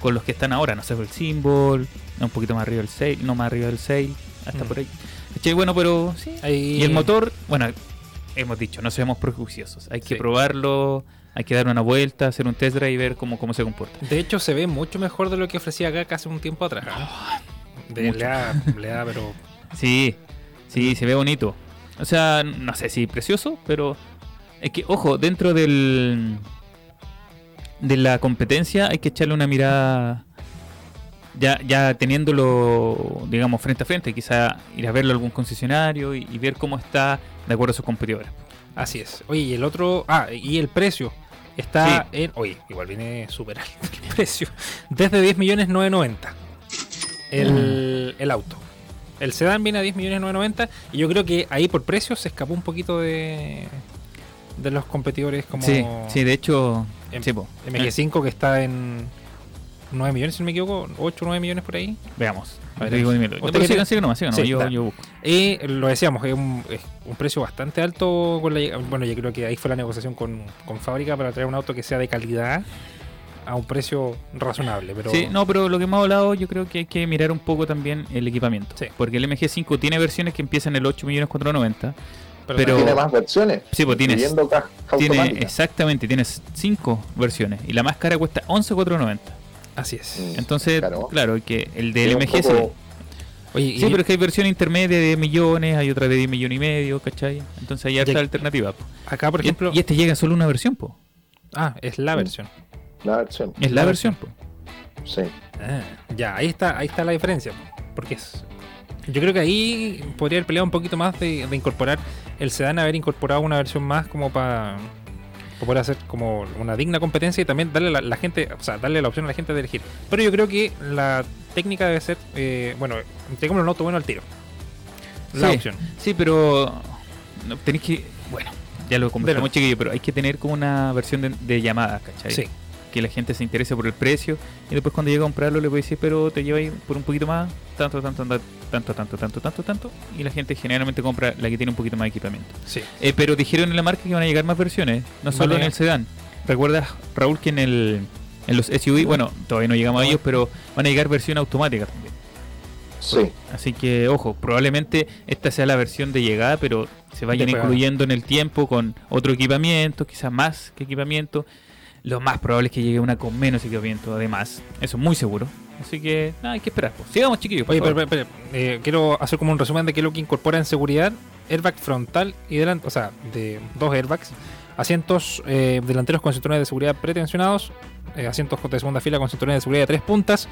con los que están ahora, no sé, el symbol, un poquito más arriba del 6, no más arriba del 6, hasta Mm. por ahí. ¿Cachai? Bueno, pero sí. Ahí- Y el motor, bueno, hemos dicho, no seamos prejuiciosos. Hay que Sí. probarlo, hay que dar una vuelta, hacer un test drive y ver cómo, cómo se comporta. De hecho, se ve mucho mejor de lo que ofrecía GAC hace un tiempo atrás. ¿eh? De- mucho. le, da, le da, pero. <laughs> Sí, sí, se ve bonito. O sea, no sé si precioso, pero es que, ojo, dentro del de la competencia hay que echarle una mirada ya, ya teniéndolo, digamos, frente a frente, quizá ir a verlo a algún concesionario y, y ver cómo está de acuerdo a sus competidores. Así es. Oye, y el otro. Ah, y el precio. Está en. Oye, igual viene súper alto el <laughs> precio. Desde 10 millones 990. El, el auto. El sedán viene a 10 millones 990. Y yo creo que ahí por precio se escapó un poquito de. De los competidores como. Sí, sí, de hecho, em- sí, po. MG5 que está en 9 millones, si no me equivoco. 8 o 9 millones por ahí. veamos. A ver, Te digo, aquí. dímelo. ¿Usted No, quiere- sigan nomás, sigan Sí, nomás, yo, busco. Y lo decíamos, es un, es un precio bastante alto. Con la, bueno, yo creo que ahí fue la negociación con, con fábrica para traer un auto que sea de calidad a un precio razonable. Pero Sí, no, pero lo que hemos hablado, yo creo que hay que mirar un poco también el equipamiento. Sí. Porque el MG5 tiene versiones que empiezan en el 8.490. pero, pero- Tiene más versiones. Sí, pues tienes- Tiene, exactamente, tienes 5 versiones. Y la más cara cuesta 11.490. así es. Mm, Entonces, claro. claro, que el del MG sí. poco- Oye, y- Sí, pero es que hay versión intermedia de 10 millones, hay otra de 10 millones y medio, ¿cachai? Entonces hay harta Ya- alternativa. po. acá, por Y- ejemplo. y, este llega solo una versión, po. ah, es la Mm. versión. La versión. Es la La versión, po. Sí. Ah, ya, ahí está, ahí está la diferencia. Porque es. Yo creo que ahí podría haber peleado un poquito más de, de incorporar el sedán, haber incorporado una versión más como para. Para poder hacer como una digna competencia y también darle la, la gente, o sea, darle la opción a la gente de elegir. Pero yo creo que la técnica debe ser, eh, bueno, tengámoslo un auto bueno al tiro. La Sí, opción. Sí, pero tenéis que. Bueno, ya lo conversamos, chiquillo, pero hay que tener como una versión de, de llamada, ¿cachai? Sí. Que la gente se interese por el precio y después cuando llegue a comprarlo le puede decir, pero te lleva ahí por un poquito más, tanto, tanto, tanto, tanto, tanto, tanto, tanto, tanto. Y la gente generalmente compra la que tiene un poquito más de equipamiento. Sí. Eh, pero dijeron en la marca que van a llegar más versiones, no solo en el sedán. ¿Recuerdas, Raúl, que en el en los SUV, bueno, todavía no llegamos a ellos, pero van a llegar versión automática también. Sí. Así que, ojo, probablemente esta sea la versión de llegada, pero se vayan incluyendo en el tiempo con otro equipamiento, quizás más que equipamiento. Lo más probable es que llegue una con menos equipamiento, además. Eso es muy seguro. Así que, nada, hay que esperar. pues. Sigamos, chiquillos. Oye, pero, pero, pero, eh, quiero hacer como un resumen de qué es lo que incorpora en seguridad. Airbag frontal y delante, o sea, de dos airbags. Asientos eh, delanteros con cinturones de seguridad pretensionados. eh, asientos de segunda fila con cinturones de seguridad de tres puntas.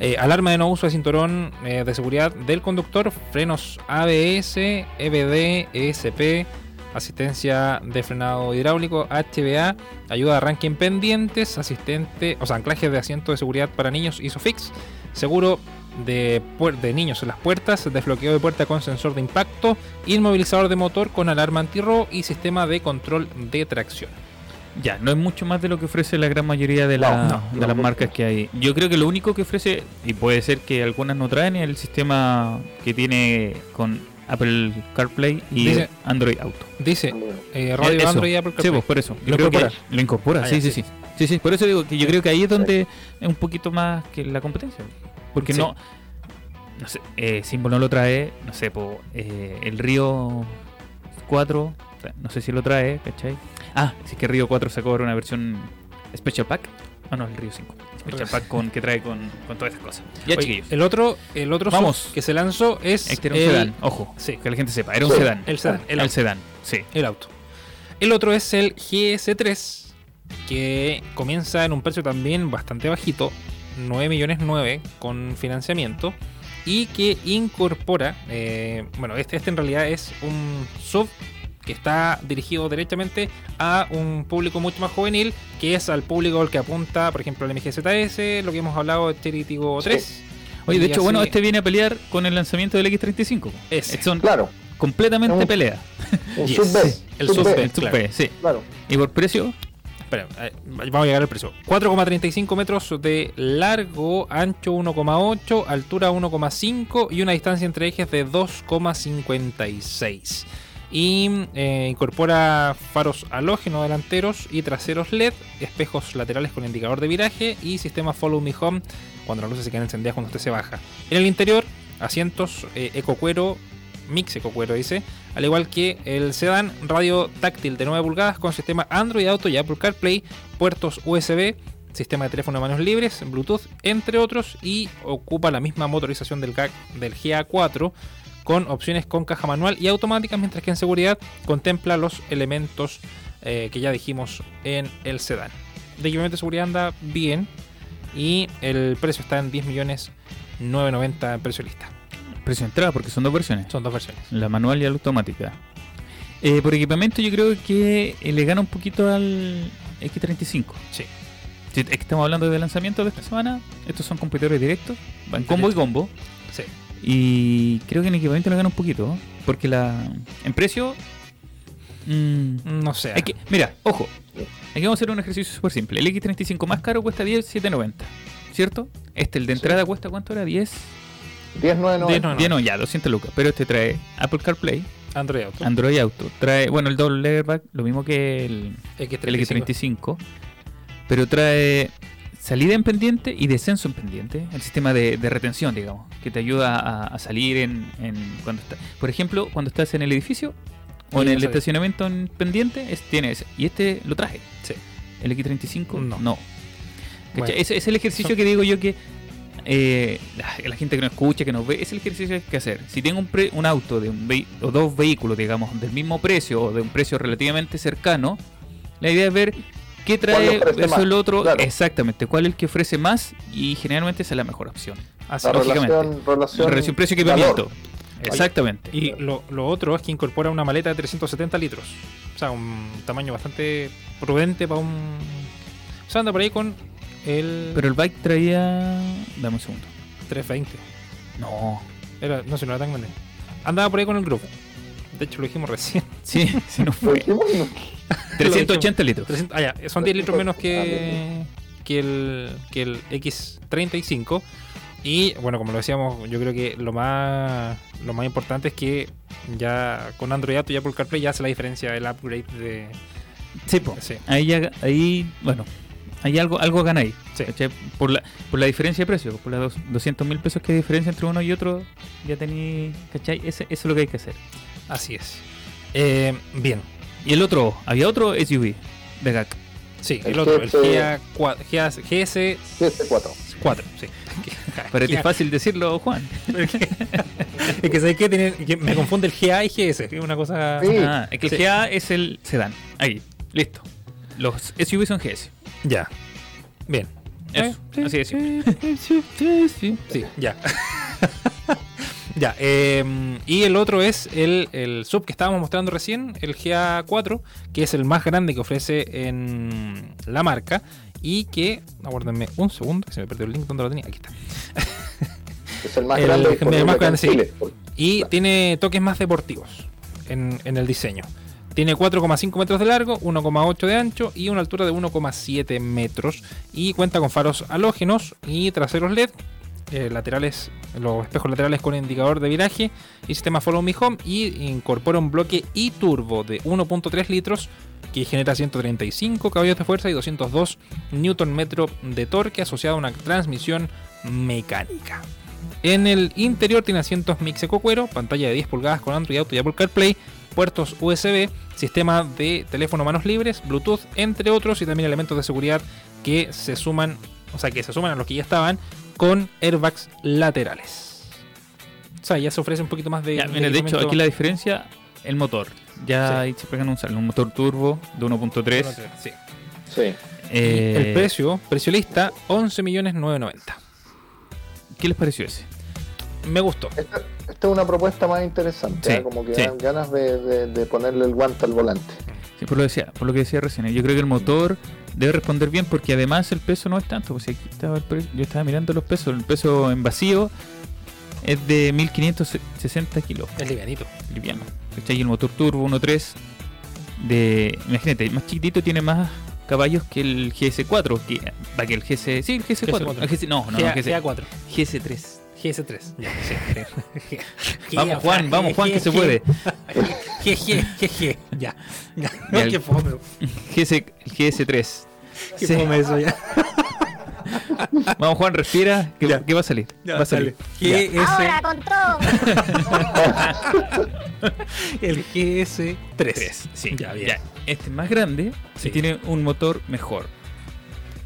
eh, alarma de no uso de cinturón de seguridad del conductor. Frenos ABS, EBD, ESP. Asistencia de frenado hidráulico, HBA, ayuda de arranque en pendientes, asistente, o sea, anclaje de asiento de seguridad para niños ISOFIX, seguro de, de niños en las puertas, desbloqueo de puerta con sensor de impacto, inmovilizador de motor con alarma antirrobo y sistema de control de tracción. Ya, no es mucho más de lo que ofrece la gran mayoría de, la- No, no, de no las marcas que hay. Yo creo que lo único que ofrece, y puede ser que algunas no traen, es el sistema que tiene con Apple CarPlay y Dice- Android Auto. Dice eh, radio Eso. Android y Apple Sí, CarPlay. pues por eso. Yo ¿Lo creo que incorpora? lo incorpora, Ah, sí, ya, sí, sí. sí. Sí, sí, por eso digo que yo creo que ahí es donde es un poquito más que la competencia. Porque Sí. no, no sé, eh, Symbol no lo trae, no sé, po, eh, el Río 4, o sea, no sé si lo trae, ¿cachai? Ah, si es que Río 4 sacó ahora una versión Special Pack. Ah, no, el Río 5. Pack con, que trae con, con todas esas cosas. Ya, Oye, chiquillos. el otro, el otro Vamos. Que se lanzó es Este era un el, sedán, ojo, Sí. que la gente sepa, era un sedán. el sedán, el El auto. sedán, sí. el auto. El otro es el GS3, que comienza en un precio también bastante bajito, 9 millones 9 con financiamiento, y que incorpora, eh, bueno, este, este en realidad es un sub que está dirigido directamente a un público mucho más juvenil, que es al público al que apunta, por ejemplo, el MGZS, lo que hemos hablado de Tiggo 3. Oye, de hecho, bueno, este viene a pelear con el lanzamiento del X35. Ese. Son Claro. completamente Un- pelea. <laughs> Un Yes. sub B. El sub sub B, B. El Sub claro. B, sí. Claro. Y por precio, Espera, eh, vamos a llegar al precio. 4,35 metros de largo, ancho 1,8, altura 1,5 y una distancia entre ejes de 2,56. Y eh, incorpora faros halógeno delanteros y traseros LED, espejos laterales con indicador de viraje y sistema Follow Me Home cuando las luces se quedan encendidas cuando usted se baja. En el interior, asientos eh, ecocuero, mix ecocuero dice, al igual que el sedán, radio táctil de 9 pulgadas con sistema Android Auto y Apple CarPlay, puertos USB, sistema de teléfono de manos libres, Bluetooth, entre otros, y ocupa la misma motorización del, del GA4 con opciones con caja manual y automáticas, mientras que en seguridad contempla los elementos eh, que ya dijimos en el sedán. De equipamiento de seguridad anda bien y el precio está en 10 millones 990 en precio lista. precio de entrada, porque son dos versiones. Son dos versiones. La manual y la automática. Eh, por equipamiento yo creo que eh, le gana un poquito al X35. Sí. Si estamos hablando de lanzamiento de esta semana, estos son competidores directos, van combo y combo. Sí. Y creo que en equipamiento le gana un poquito, porque la en precio... mm, No sé. hay que- mira, ojo, aquí vamos a hacer un ejercicio súper simple. El X35 más caro cuesta 10,790, ¿cierto? Este, el de Sí. entrada, cuesta cuánto era? 10, 10.990. no, no. 10 no, ya, 200 lucas. Pero este trae Apple CarPlay, Android Auto. Android Auto. Trae, bueno, el doble airbag, lo mismo que el, X35. el X35. Pero trae salida en pendiente y descenso en pendiente. El sistema de, de retención, digamos, que te ayuda a, a salir en, en cuando está. Por ejemplo, cuando estás en el edificio o en el estacionamiento en pendiente, es, tiene ese. Y este lo traje. Sí. El X35 No. no. Es el ejercicio Son- que digo yo que eh, la, la gente que nos escucha, que nos ve, es el ejercicio que hay que hacer. Si tengo un, pre- un auto de un o dos vehículos, digamos, del mismo precio o de un precio relativamente cercano, la idea es ver qué ¿Cuál trae versus el otro, Claro. exactamente, cuál es el que ofrece más y generalmente esa es la mejor opción. Así La lógicamente. relación, relación, Relación precio-equipamiento. Exactamente. Y lo, lo otro es que incorpora una maleta de 370 litros. O sea, un tamaño bastante prudente para un. O sea, anda por ahí con el Pero el bike traía. Dame un segundo. 320. No. Era, no sé, no era tan grande. Andaba por ahí con el grupo. De hecho, lo dijimos recién. Sí, <laughs> sí, no Lo fue. Dijimos, no. 380 litros. 300 ah, ya, son 10 litros menos que, que, el, que el X35. Y bueno, como lo decíamos, yo creo que lo más lo más importante es que ya con Android Auto y Apple CarPlay ya hace la diferencia el upgrade de. Sí, po. Sí. Ahí, ya- ahí, bueno, hay algo, algo gana ahí. Sí. Por la, por la diferencia de precio, por los 200 mil pesos que hay diferencia entre uno y otro, ya tenéis, ¿cachai? Ese- eso es lo que hay que hacer. Así es. Eh, bien. Y el otro, había otro SUV de GAC. Sí, el, El otro, el GS GA cua- GA GS4. GS4. Sí. <laughs> Parece GA. fácil decirlo, Juan. <laughs> es que sabes qué Tiene- que me confunde el GA y GS. Es una cosa. Sí. Ah, es que el Sí. GA es el sedán. Ahí, listo. Los SUV son GS. Ya. Bien. Eso, así simple. Sí, ya. <laughs> ya. eh, y el otro es el, el sub que estábamos mostrando recién, el GA4, que es el más grande que ofrece en la marca. Y que, aguárdenme un segundo, que se me perdió el link donde lo tenía. Aquí está. <laughs> Es el más El- grande el disponible más grande, sí. Y Claro. tiene toques más deportivos en, en el diseño. Tiene 4,5 metros de largo, 1,8 de ancho y una altura de 1,7 metros. Y cuenta con faros halógenos y traseros LED, eh, laterales, los espejos laterales con indicador de viraje y sistema Follow Me Home. Y incorpora un bloque e-turbo de 1,3 litros que genera 135 caballos de fuerza y 202 Nm de torque asociado a una transmisión mecánica. En el interior tiene asientos mix eco cuero, pantalla de 10 pulgadas con Android Auto y Apple CarPlay, puertos USB, sistema de teléfono manos libres, Bluetooth, entre otros, y también elementos de seguridad que se suman, o sea, que se suman a los que ya estaban con airbags laterales. O sea, ya se ofrece un poquito más de. Ya, mira, de hecho, aquí la diferencia, el motor. Ya Sí. ahí se pegan un, un motor turbo de 1.3. Sí. Sí. Eh, El precio, precio lista, 11.990. ¿Qué les pareció ese? Me gustó. Esta, esta es una propuesta más interesante, Sí, ¿eh? como que sí. dan ganas de, de- de ponerle el guante al volante. Sí, por lo, decía, por lo que decía recién, yo creo que el motor debe responder bien porque además el peso no es tanto. Pues aquí estaba el yo estaba mirando los pesos, el peso en vacío es de 1560 kilos, Es livianito. liviano. Y el motor turbo 1.3 de, imagínate, más chiquitito tiene más caballos que el GS4, que, va que el GS, sí, el GS4, GS4. el GS, no, no, GA, el GS, GA4. GS3. GS3. Ya. <laughs> Vamos Juan, vamos Juan que se puede. GG, GG. Ya. Ya. <laughs> Fome. GS, el GS3. Qué Sí. fome eso ya. <laughs> Vamos Juan, respira, que, Ya. que va a salir. va a salir. Ahora GS, con todo. <laughs> el GS3. 3. Sí, Ya, bien. ya. Este es más grande Sí. y tiene un motor mejor.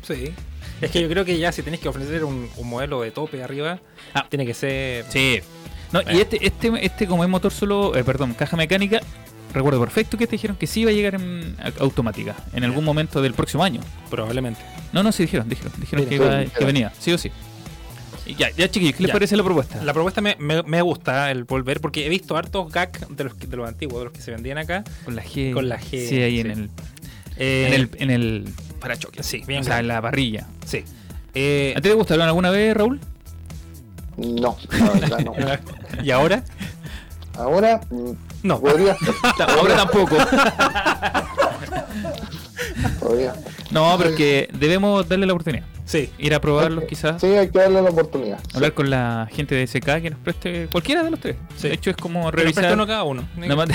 Sí. Es que yo creo que ya si tenés que ofrecer un, un modelo de tope arriba, Ah. tiene que ser. Sí. No, Bueno. y este, este, este como es motor solo, eh, perdón, caja mecánica, recuerdo perfecto que te dijeron que sí iba a llegar en automática en algún momento del próximo año. Probablemente. No, no, sí dijeron, dijeron, dijeron que, iba- que venía, sí o sí. Y ya, ya chiquillos, ¿qué les Ya. parece la propuesta? La propuesta me, me, me gusta el volver porque he visto hartos GAC de los, de los antiguos, de los que se vendían acá. Con la G. Con la G, Sí, ahí sí. en el Eh, en el en el parachoques. Sí, bien O sea, en la parrilla. Sí. Eh, ¿A ti te gustaron alguna vez, Raúl? No, la verdad no. <laughs> ¿Y ahora? Ahora No. podría Ahora tampoco. podría. No, pero es que debemos darle la oportunidad. Sí. Ir a probarlos quizás. Sí, hay que darle la oportunidad. Hablar con la gente de SK que nos preste cualquiera de los tres. Sí. De hecho, es como revisar uno cada uno. la, mate-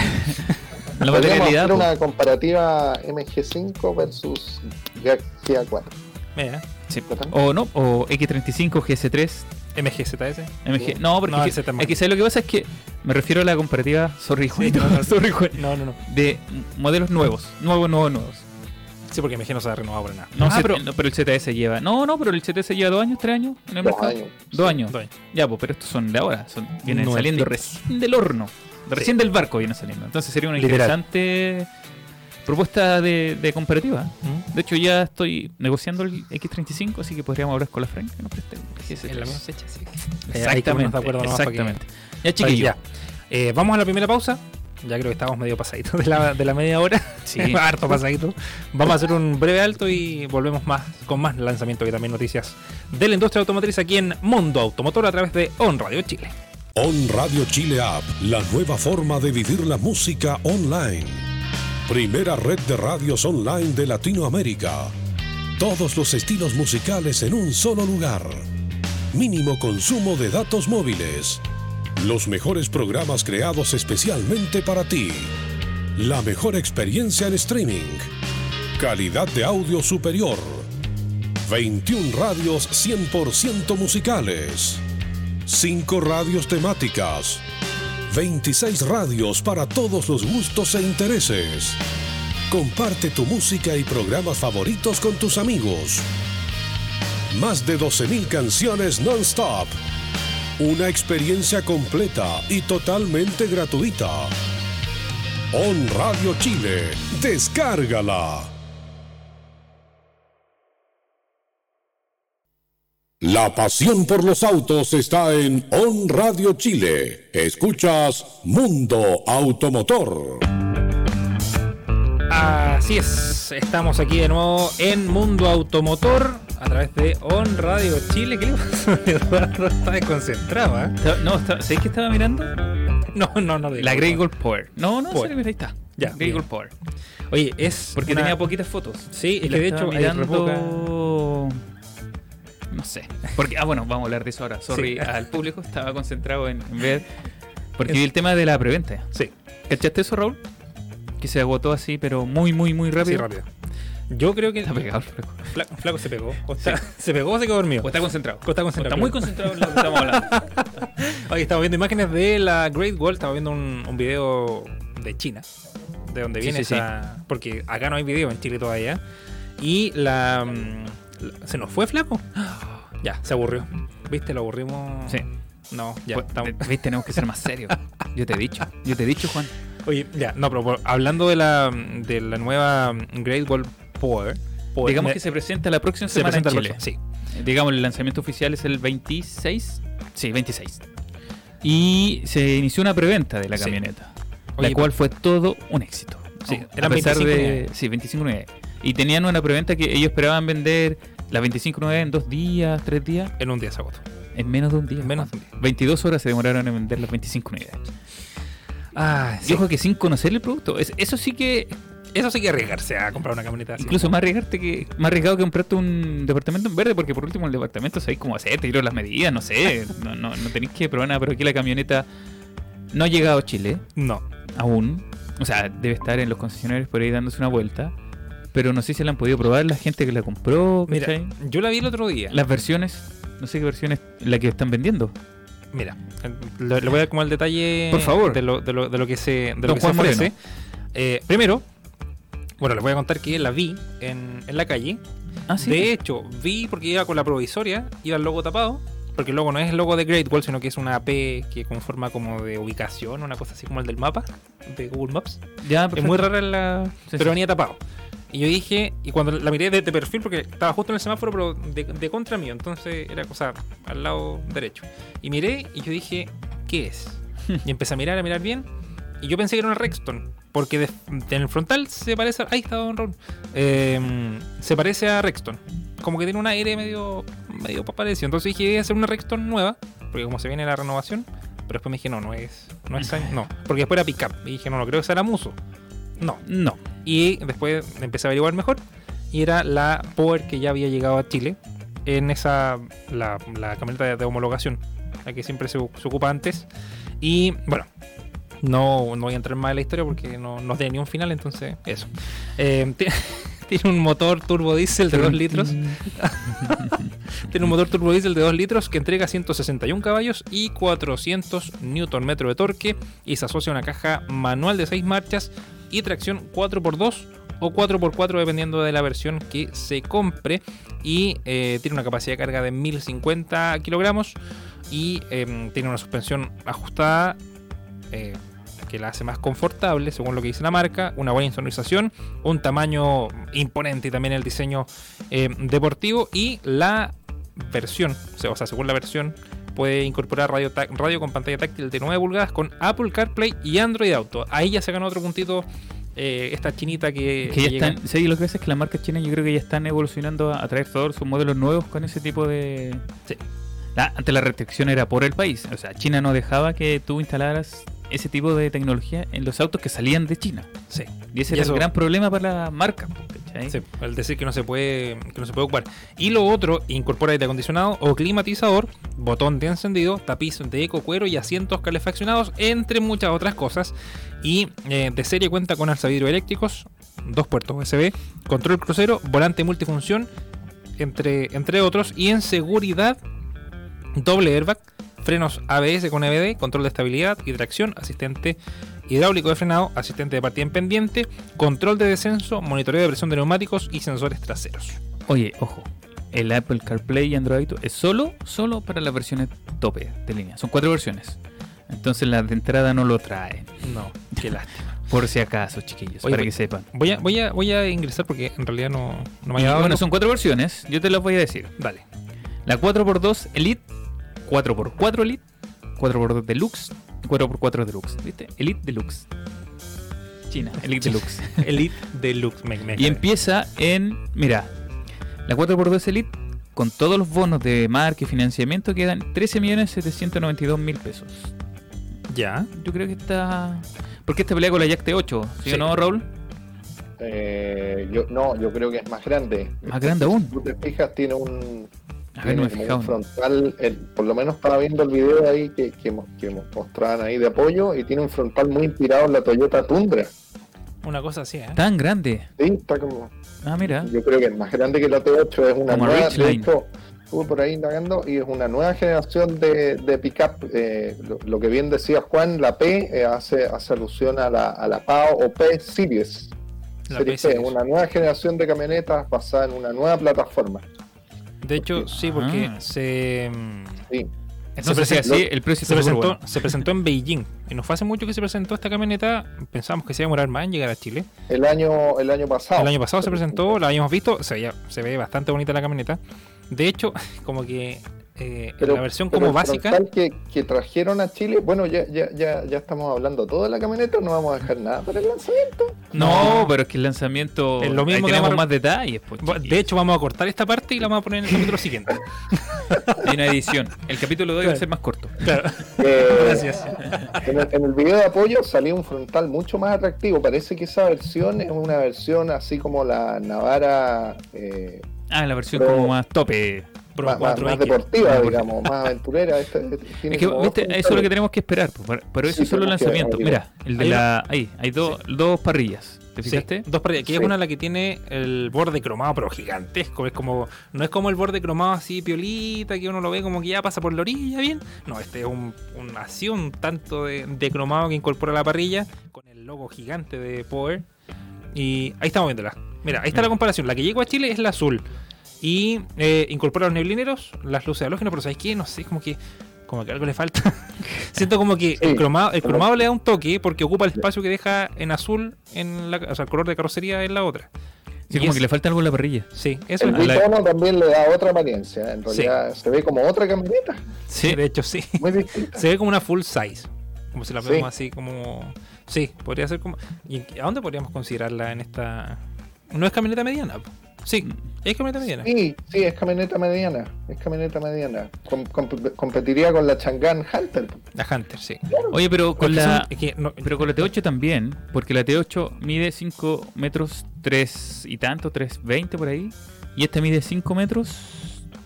<laughs> la materialidad. hacer una comparativa MG5 versus GA4. Mira, Sí. O no, o X35, GS3, MGZS. MG. No, porque No, es que, es que ¿sabes lo que pasa? Es que me refiero a la comparativa, sorry, Juan, no, no, <laughs> sorry, No, no, no. de modelos nuevos, nuevos, nuevos, nuevos. Sí, porque MG no se ha renovado por nada. No, Ah, sé, pero. no, pero el ZS lleva. No, no, pero el ZS lleva dos años, tres años en el Dos mercado. años. Dos años. Ya, pues, pero estos son de ahora. Son, vienen saliendo recién del horno. Recién del barco vienen saliendo. Entonces sería una Literal. interesante propuesta de, de comparativa. ¿Mm? De hecho, ya estoy negociando el X35, así que podríamos hablar con la Frank que nos preste el GS3. En la misma fecha, sí. Exactamente. de acuerdo nomás para que- exactamente. Ya, Oye, chiquillo. ya. Eh, vamos a la primera pausa. Ya creo que estamos medio pasaditos de la, de la media hora. Sí. <laughs> Harto pasadito. Vamos a hacer un breve alto y volvemos más con más lanzamiento y también noticias de la industria automotriz aquí en Mundo Automotor a través de On Radio Chile. On Radio Chile App, la nueva forma de vivir la música online. Primera red de radios online de Latinoamérica. Todos los estilos musicales en un solo lugar. Mínimo consumo de datos móviles. Los mejores programas creados especialmente para ti. La mejor experiencia en streaming. Calidad de audio superior. 21 radios 100% musicales. 5 radios temáticas. 26 radios para todos los gustos e intereses. Comparte tu música y programas favoritos con tus amigos. Más de 12.000 canciones non-stop. Una experiencia completa y totalmente gratuita. On Radio Chile. Descárgala. La pasión por los autos está en On Radio Chile. Escuchas Mundo Automotor. Así es, estamos aquí de nuevo en Mundo Automotor a través de On Radio Chile. ¿Qué le pasó? <laughs> Eduardo está desconcentrado, ¿eh? Estaba- No, está- ¿sabéis que estaba mirando? No, no, no. La Grey Gold Power. No, no, Power. ahí está. Ya, Grey Power. Oye, es. Porque una- tenía poquitas fotos. Sí, es que de hecho mirando... No sé. Porque, ah, bueno, vamos a hablar de eso ahora. Sorry Sí. al público, estaba concentrado en, en ver. Porque vi el tema de la preventa. Sí, ¿Cachaste eso, Raúl? Que se agotó así, pero muy, muy, muy rápido. sí, rápido. Yo creo que. Está pegado flaco. Flaco, flaco se pegó. O está- Se pegó o se quedó dormido. O está concentrado. O está O concentrado. está muy concentrado en lo que estamos hablando. <laughs> Hoy estamos viendo imágenes de la Great Wall. Estaba viendo un, un video de China. De donde viene sí, esa. Porque acá no hay video en Chile todavía. Y la. mm, la- ¿Se nos fue flaco? <gasps> Ya, se aburrió. ¿Viste? Lo aburrimos. Sí. No, ya. Pues, estamos- <laughs> ¿ves? Tenemos que ser más serios. Yo te he dicho. Yo te he dicho, Juan. Oye, ya, no, pero por- hablando de la, de la nueva Great Wall Power. Power, Digamos me- que se presenta la próxima se semana en presenta Chile. Sí. Digamos, el lanzamiento oficial es el 26. Sí, 26. Y se inició una preventa de la Sí. camioneta. Oye, la cual fue todo un éxito. Sí, a pesar 25 de. unidades. Sí, 25 unidades. Y tenían una preventa que ellos esperaban vender las 25 unidades en dos días, tres días, En un día se agotó. en menos de un día. En menos de un día. 22 horas se demoraron en vender las 25 unidades. Ah, Y ojo que sin conocer el producto. es- eso sí que. Eso sí que arriesgarse a comprar una camioneta así. Incluso más arriesgarte que. Más arriesgado que comprarte un departamento en verde, porque por último el departamento sabéis cómo hacer, te dieron las medidas, no sé. No, no, no tenéis que probar nada, pero aquí la camioneta no ha llegado a Chile No. aún. O sea, debe estar en los concesionarios por ahí dándose una vuelta. Pero no sé si la han podido probar la gente que la compró. Mira, yo la vi el otro día. Las versiones, no sé qué versiones la que están vendiendo. Mira, le, le voy a dar como el detalle Por favor. de lo, de lo, de lo que se, de lo que se ofrece. Eh, primero, bueno, les voy a contar que la vi en, en la calle. Ah, De hecho, vi porque iba con la provisoria, iba el logo tapado. Porque el logo no es el logo de Great Wall, sino que es una P que conforma como de ubicación, una cosa así como el del mapa de Google Maps. ya, Es perfecto. muy rara la. Sí, pero sí. venía tapado. Y yo dije, y cuando la miré de, de perfil, porque estaba justo en el semáforo, pero de, de contra mío, entonces era cosa al lado derecho. Y miré y yo dije, ¿qué es? <laughs> Y empecé a mirar, a mirar bien. Y yo pensé que era una Rexton, porque de- en el frontal se parece a. Ahí está Don Ron. Eh, se parece a Rexton. Como que tiene un aire medio, medio parecido. Entonces dije, voy a hacer una Rexton nueva, porque como se viene la renovación. Pero después me dije, no, no es. No es. <laughs> No, porque después era pickup. Y dije, no, no creo que sea la Muso. No, No. Y después empecé a averiguar mejor. Y era la Power que ya había llegado a Chile. En esa. La, la camioneta de, de homologación. La que siempre se, se ocupa antes. Y bueno. No, no voy a entrar más en la historia porque no, no tiene ni un final, entonces eso. Eh, <laughs> ti- tiene un motor turbo diésel de 2 litros. <laughs> Tiene un motor turbo diésel de 2 litros que entrega 161 caballos y 400 Nm de torque y se asocia a una caja manual de 6 marchas y tracción 4x2 o 4x4 dependiendo de la versión que se compre. Y eh, tiene una capacidad de carga de 1050 kilogramos y em, tiene una suspensión ajustada eh, que la hace más confortable, según lo que dice la marca, una buena insonorización, un tamaño imponente y también el diseño eh, deportivo y la versión, o sea, según la versión, puede incorporar radio, radio con pantalla táctil de 9 pulgadas con Apple CarPlay y Android Auto. Ahí ya se ganó otro puntito eh, esta chinita que, Que ya que llega- están, sí, lo que pasa es que las marcas chinas yo creo que ya están evolucionando a, a traer todos sus modelos nuevos con ese tipo de... Sí. La- antes la restricción era por el país, o sea, China no dejaba que tú instalaras ese tipo de tecnología en los autos que salían de China. Sí. Y ese Y era eso- el gran problema para la marca. ¿cachai? Sí, el decir que no se puede que no se puede ocupar. Y lo otro, incorpora aire acondicionado o climatizador, botón de encendido, tapiz de eco cuero y asientos calefaccionados, entre muchas otras cosas. Y eh, de serie cuenta con alzavidrio eléctricos, dos puertos USB, control crucero, volante multifunción, entre, entre otros. Y en seguridad, doble airbag, frenos ABS con EBD, control de estabilidad y tracción, asistente hidráulico de frenado, asistente de partida en pendiente, control de descenso, monitoreo de presión de neumáticos y sensores traseros. Oye, ojo, el Apple CarPlay y Android Auto es solo, solo para las versiones tope de línea. Son cuatro versiones. Entonces las de entrada no lo traen. No, qué lástima. Por si acaso, chiquillos, Oye, para que sepan. Voy a, voy a, voy a ingresar porque en realidad no, no me ha dado. bueno, son cuatro versiones, yo te las voy a decir. Dale. La 4x2 Elite, 4x4 Elite, 4x2 Deluxe, 4x4 Deluxe. ¿Viste? Elite Deluxe. China, Elite Deluxe. <laughs> Elite Deluxe. Me, me y empieza en, mira, la 4x2 Elite, con todos los bonos de marca y financiamiento, quedan 13.792.000 pesos. Ya. Yo creo que está... ¿Por qué esta pelea con la Jack T8? ¿Sí, Sí. o no, Raúl? Eh, yo, no, yo creo que es más grande. Más grande aún. Si tú te fijas, tiene un, A ver, no me como un frontal, el- por lo menos estaba viendo el video ahí que, que, que mos- mostraban ahí de apoyo, y tiene un frontal muy inspirado en la Toyota Tundra. Una cosa así, ¿eh? Tan grande. Sí, está como, Ah, mira. yo creo que es más grande que la T8, es una Como nueva, de hecho, estuve por ahí indagando, y es una nueva generación de, de pickup. eh, lo, lo que bien decía Juan, la P eh, hace, hace alusión a la, a la PAO o P Series. La Serie P P, Series. una nueva generación de camionetas basada en una nueva plataforma. De hecho, sí, porque Ah. se. mm, Sí. Entonces, presentó- así, el precio Se presentó, bueno. se presentó en Beijing. Y no fue hace mucho que se presentó esta camioneta. Pensábamos que se iba a demorar más en llegar a Chile. El año, el año pasado. El año pasado se presentó, la habíamos visto. Se, veía- se ve bastante bonita la camioneta. De hecho, <laughs> como que eh, la versión como básica. Que, que trajeron a Chile, bueno, ya, ya, ya, ya estamos hablando todo de la camioneta, no vamos a dejar nada para el lanzamiento. No, pero es que el lanzamiento. Es lo mismo ahí que tenemos vamos más detalles. Pues, De hecho, vamos a cortar esta parte y la vamos a poner en el capítulo siguiente. <laughs> hay una edición. El capítulo de hoy va a Claro. ser más corto. Claro. Eh, Gracias. En el, en el video de apoyo salió un frontal mucho más atractivo. Parece que esa versión es una versión así como la Navara eh, Ah, la versión Pero- como más tope. Pro más, más- 4X. más deportiva, Más deportiva. digamos, más aventurera. Esta- esta tiene Es que, como viste, dos eso es lo que tenemos que esperar. Pero eso Sí, es solo que lanzamiento. Mira, el de Hay la. Ahí, hay dos, dos parrillas. ¿Te Sí, fijaste? dos parrillas, que es una la que tiene el borde cromado, pero gigantesco. Es como, no es como el borde cromado así piolita, que uno lo ve como que ya pasa por la orilla bien. No, este es un, un así un tanto de, de cromado que incorpora la parrilla con el logo gigante de Power. Y ahí estamos viéndola. Mira, ahí está la comparación. La que llegó a Chile es la azul. Y eh, incorpora los neblineros, las luces halógenas, pero ¿sabes qué? No sé, como que como que algo le falta. <laughs> Siento como que el cromado, el cromado le da un toque porque ocupa el espacio que deja en azul en la, o sea, el color de carrocería en la otra. Sí, Y como es- que le falta algo en la parrilla. Sí, eso El es. la- bitono también le da otra apariencia. En realidad se ve como otra camioneta. Sí, de hecho sí. Muy distinta. <laughs> Se ve como una full size. Como si la Sí. vemos así como. Sí, podría ser como. ¿Y a dónde podríamos considerarla en esta. No es camioneta mediana. Sí, es camioneta mediana. Sí, sí, es camioneta mediana. Es camioneta mediana. Com- com- competiría con la Chang'an Hunter. La Hunter, sí. Oye, pero con Porque la. son- es que no- Pero con la T8 también, porque la T8 mide 5 metros 3 y tanto, 320 por ahí. Y esta mide 5 metros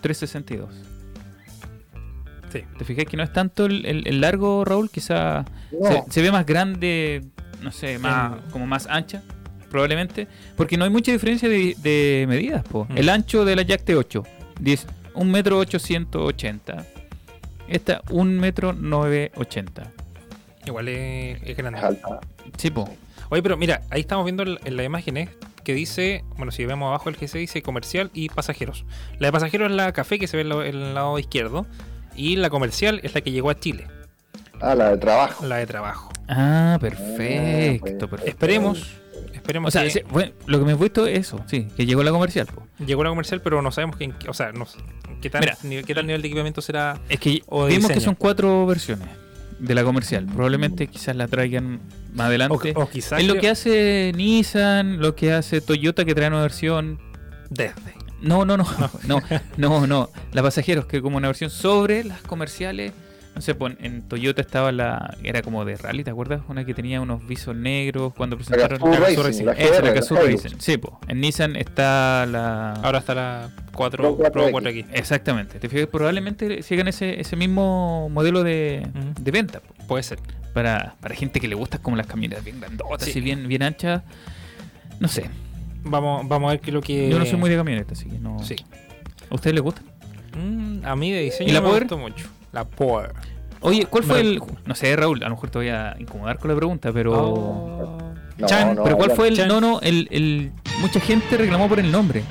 362. sí. ¿Te fijas que no es tanto el, el- el largo, Raúl? Quizá No. se, se ve más grande, no sé, más como más ancha, probablemente. Porque no hay mucha diferencia de, de medidas. po. Mm. El ancho de la Jack T8, 10 1 metro 880. Esta, 1 metro 980. Igual es, es grande. Es alta. Sí, po. Oye, pero mira, ahí estamos viendo en las imágenes que dice, bueno, si vemos abajo el GC dice comercial y pasajeros. La de pasajeros es la café que se ve en el lado izquierdo y la comercial es la que llegó a Chile, Ah, la de trabajo. la de trabajo. Ah, pues, perfecto, perfecto. Esperemos. Esperemos O sea, que sí, bueno, lo que me he visto es eso, sí, que llegó la comercial. po. llegó la comercial, pero no sabemos qué, o sea, no, qué, tal, Mira. nivel, qué tal nivel de equipamiento será. Es que O vimos que son cuatro versiones de la comercial. Probablemente quizás la traigan más adelante. O, o quizás es lo que hace Nissan, lo que hace Toyota que trae una versión. desde. No, no, no, no, <laughs> no, no. La pasajeros, que como una versión sobre las comerciales. No sé, pues en Toyota estaba la. Era como de rally, ¿te acuerdas? Una que tenía unos visos negros cuando presentaron. La Racing, Racing. la GR, la. Sí, pues. En Nissan está la. Ahora está la 4 Pro Pro 4X. 4X. Exactamente. Te fijas, probablemente sigan ese, ese mismo modelo de, de venta. po. Puede ser. Para, para gente que le gusta como las camionetas bien grandotas Sí. y bien, bien anchas. No sé. Vamos, vamos a ver qué es lo que. Yo no soy muy de camioneta, así que no. Sí. ¿A ustedes les gusta? Mm, a mí de diseño ¿Y la me Power? gustó mucho. La Power. Oye, ¿cuál fue el. No sé, Raúl, a lo mejor te voy a incomodar con la pregunta, pero. Oh. No, Chan, no, pero ¿cuál fue el.? Chan. No, no, el, el. Mucha gente reclamó por el nombre.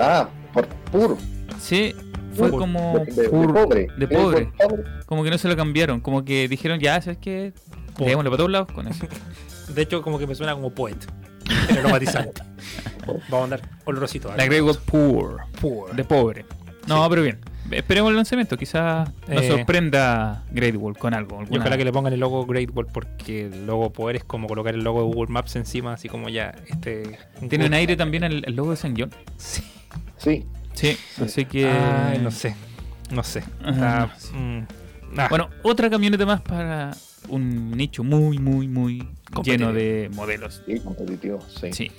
Ah, por puro. Sí, fue Pur- como. de, de- de pur- pobre. de pobre. Como que no se lo cambiaron. Como que dijeron, ya, ¿sabes qué? Démosle para todos lados con eso. <laughs> De hecho, como que me suena como poet. El aromatizante. <laughs> Vamos a andar olorosito. La Grey Gold Poor. Power. De pobre. No, pero bien. Esperemos el lanzamiento. Quizás nos Eh. sorprenda Great Wall con algo. Y alguna- ojalá que le pongan el logo Great Wall porque el logo Power es como colocar el logo de Google Maps encima, así como ya este. Tiene un aire también el, el logo de San John. Sí. Sí. Sí, así que. Ay, no sé. No sé. Ajá, Está, no sé. mm, ah, Bueno, otra camioneta más para un nicho muy, muy, muy lleno de modelos. Sí, competitivo, sí. Sí.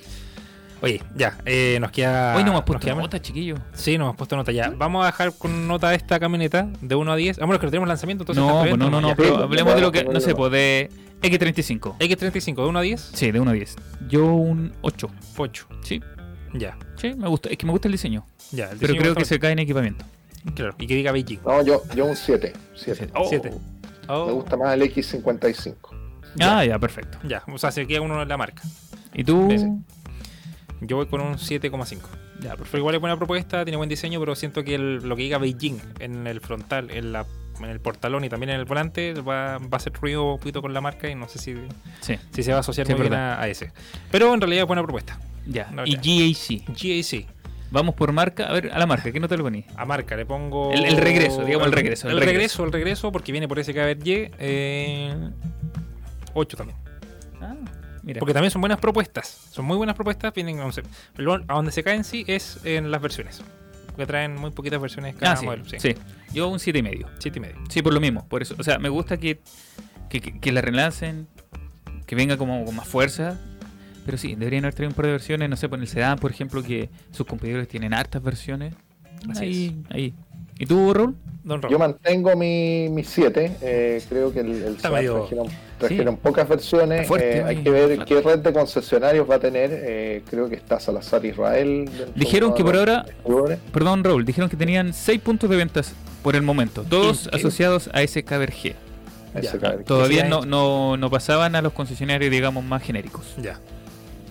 Oye, ya, eh, nos queda. Hoy no hemos puesto queda- nota, chiquillo. Sí, nos hemos puesto nota ya. Vamos a dejar con nota esta camioneta de 1 a 10. Vamos, que no tenemos lanzamiento, entonces. No, pues no, no, no, ya. pero hablemos de lo que, bueno, no sé, bueno. pues de X35. X35, de 1 a 10, Sí, de 1 a 10. Yo un 8. 8. Sí, Ya, sí, me gusta. Es que me gusta el diseño. ya. el Pero diseño creo que se cae en equipamiento. Claro, y que diga Beijing. No, yo, yo un 7. 7. Oh. Siete. Oh, Me gusta más el X55. Ah, ya, perfecto. Ya, o sea, se queda uno en la marca. ¿Y tú? Yo voy con un 7,5. Ya, Pero igual es buena propuesta, tiene buen diseño, pero siento que el- lo que diga Beijing en el frontal, en, la, en el portalón y también en el volante va, va a hacer ruido un poquito con la marca y no sé si, Sí, si se va a asociar Sí, muy bien a, a ese. Pero en realidad es buena propuesta. ya. Y. GAC. GAC, Vamos por marca. A ver, a la marca, ¿qué no te lo poní? a marca le pongo... El- el regreso, digamos, el regreso, El, el regreso. regreso, el regreso, porque viene por ese KBY. Eh, 8 también. Mira. Porque también son buenas propuestas. Son muy buenas propuestas. Vienen, lo- a donde se caen sí es en las versiones. Porque traen muy poquitas versiones cada Ah, sí, modelo. Sí. sí. Yo un 7 y medio. Siete y medio. Sí, por lo mismo. Por eso. O sea, me gusta que, que, que- que la relancen, que venga como con más fuerza. Pero sí, deberían haber traído un par de versiones. No sé, por el sedán, por ejemplo, que sus competidores tienen hartas versiones. Así ahí, ahí. ¿Y tú, Raúl? Don Raúl. Yo mantengo mi 7. eh, creo que el, el trajeron, pocas versiones. Fuerte, eh, hay que ver qué red de concesionarios va a tener. eh, creo que está Salazar Israel. Dijeron que por ahora-. Perdón, Raúl. Dijeron que tenían 6 puntos de ventas por el momento. Todos ¿Qué? asociados a ese KBRG. Ese Ya, cabrón. Todavía no, no, no pasaban a los concesionarios, digamos, más genéricos. Ya.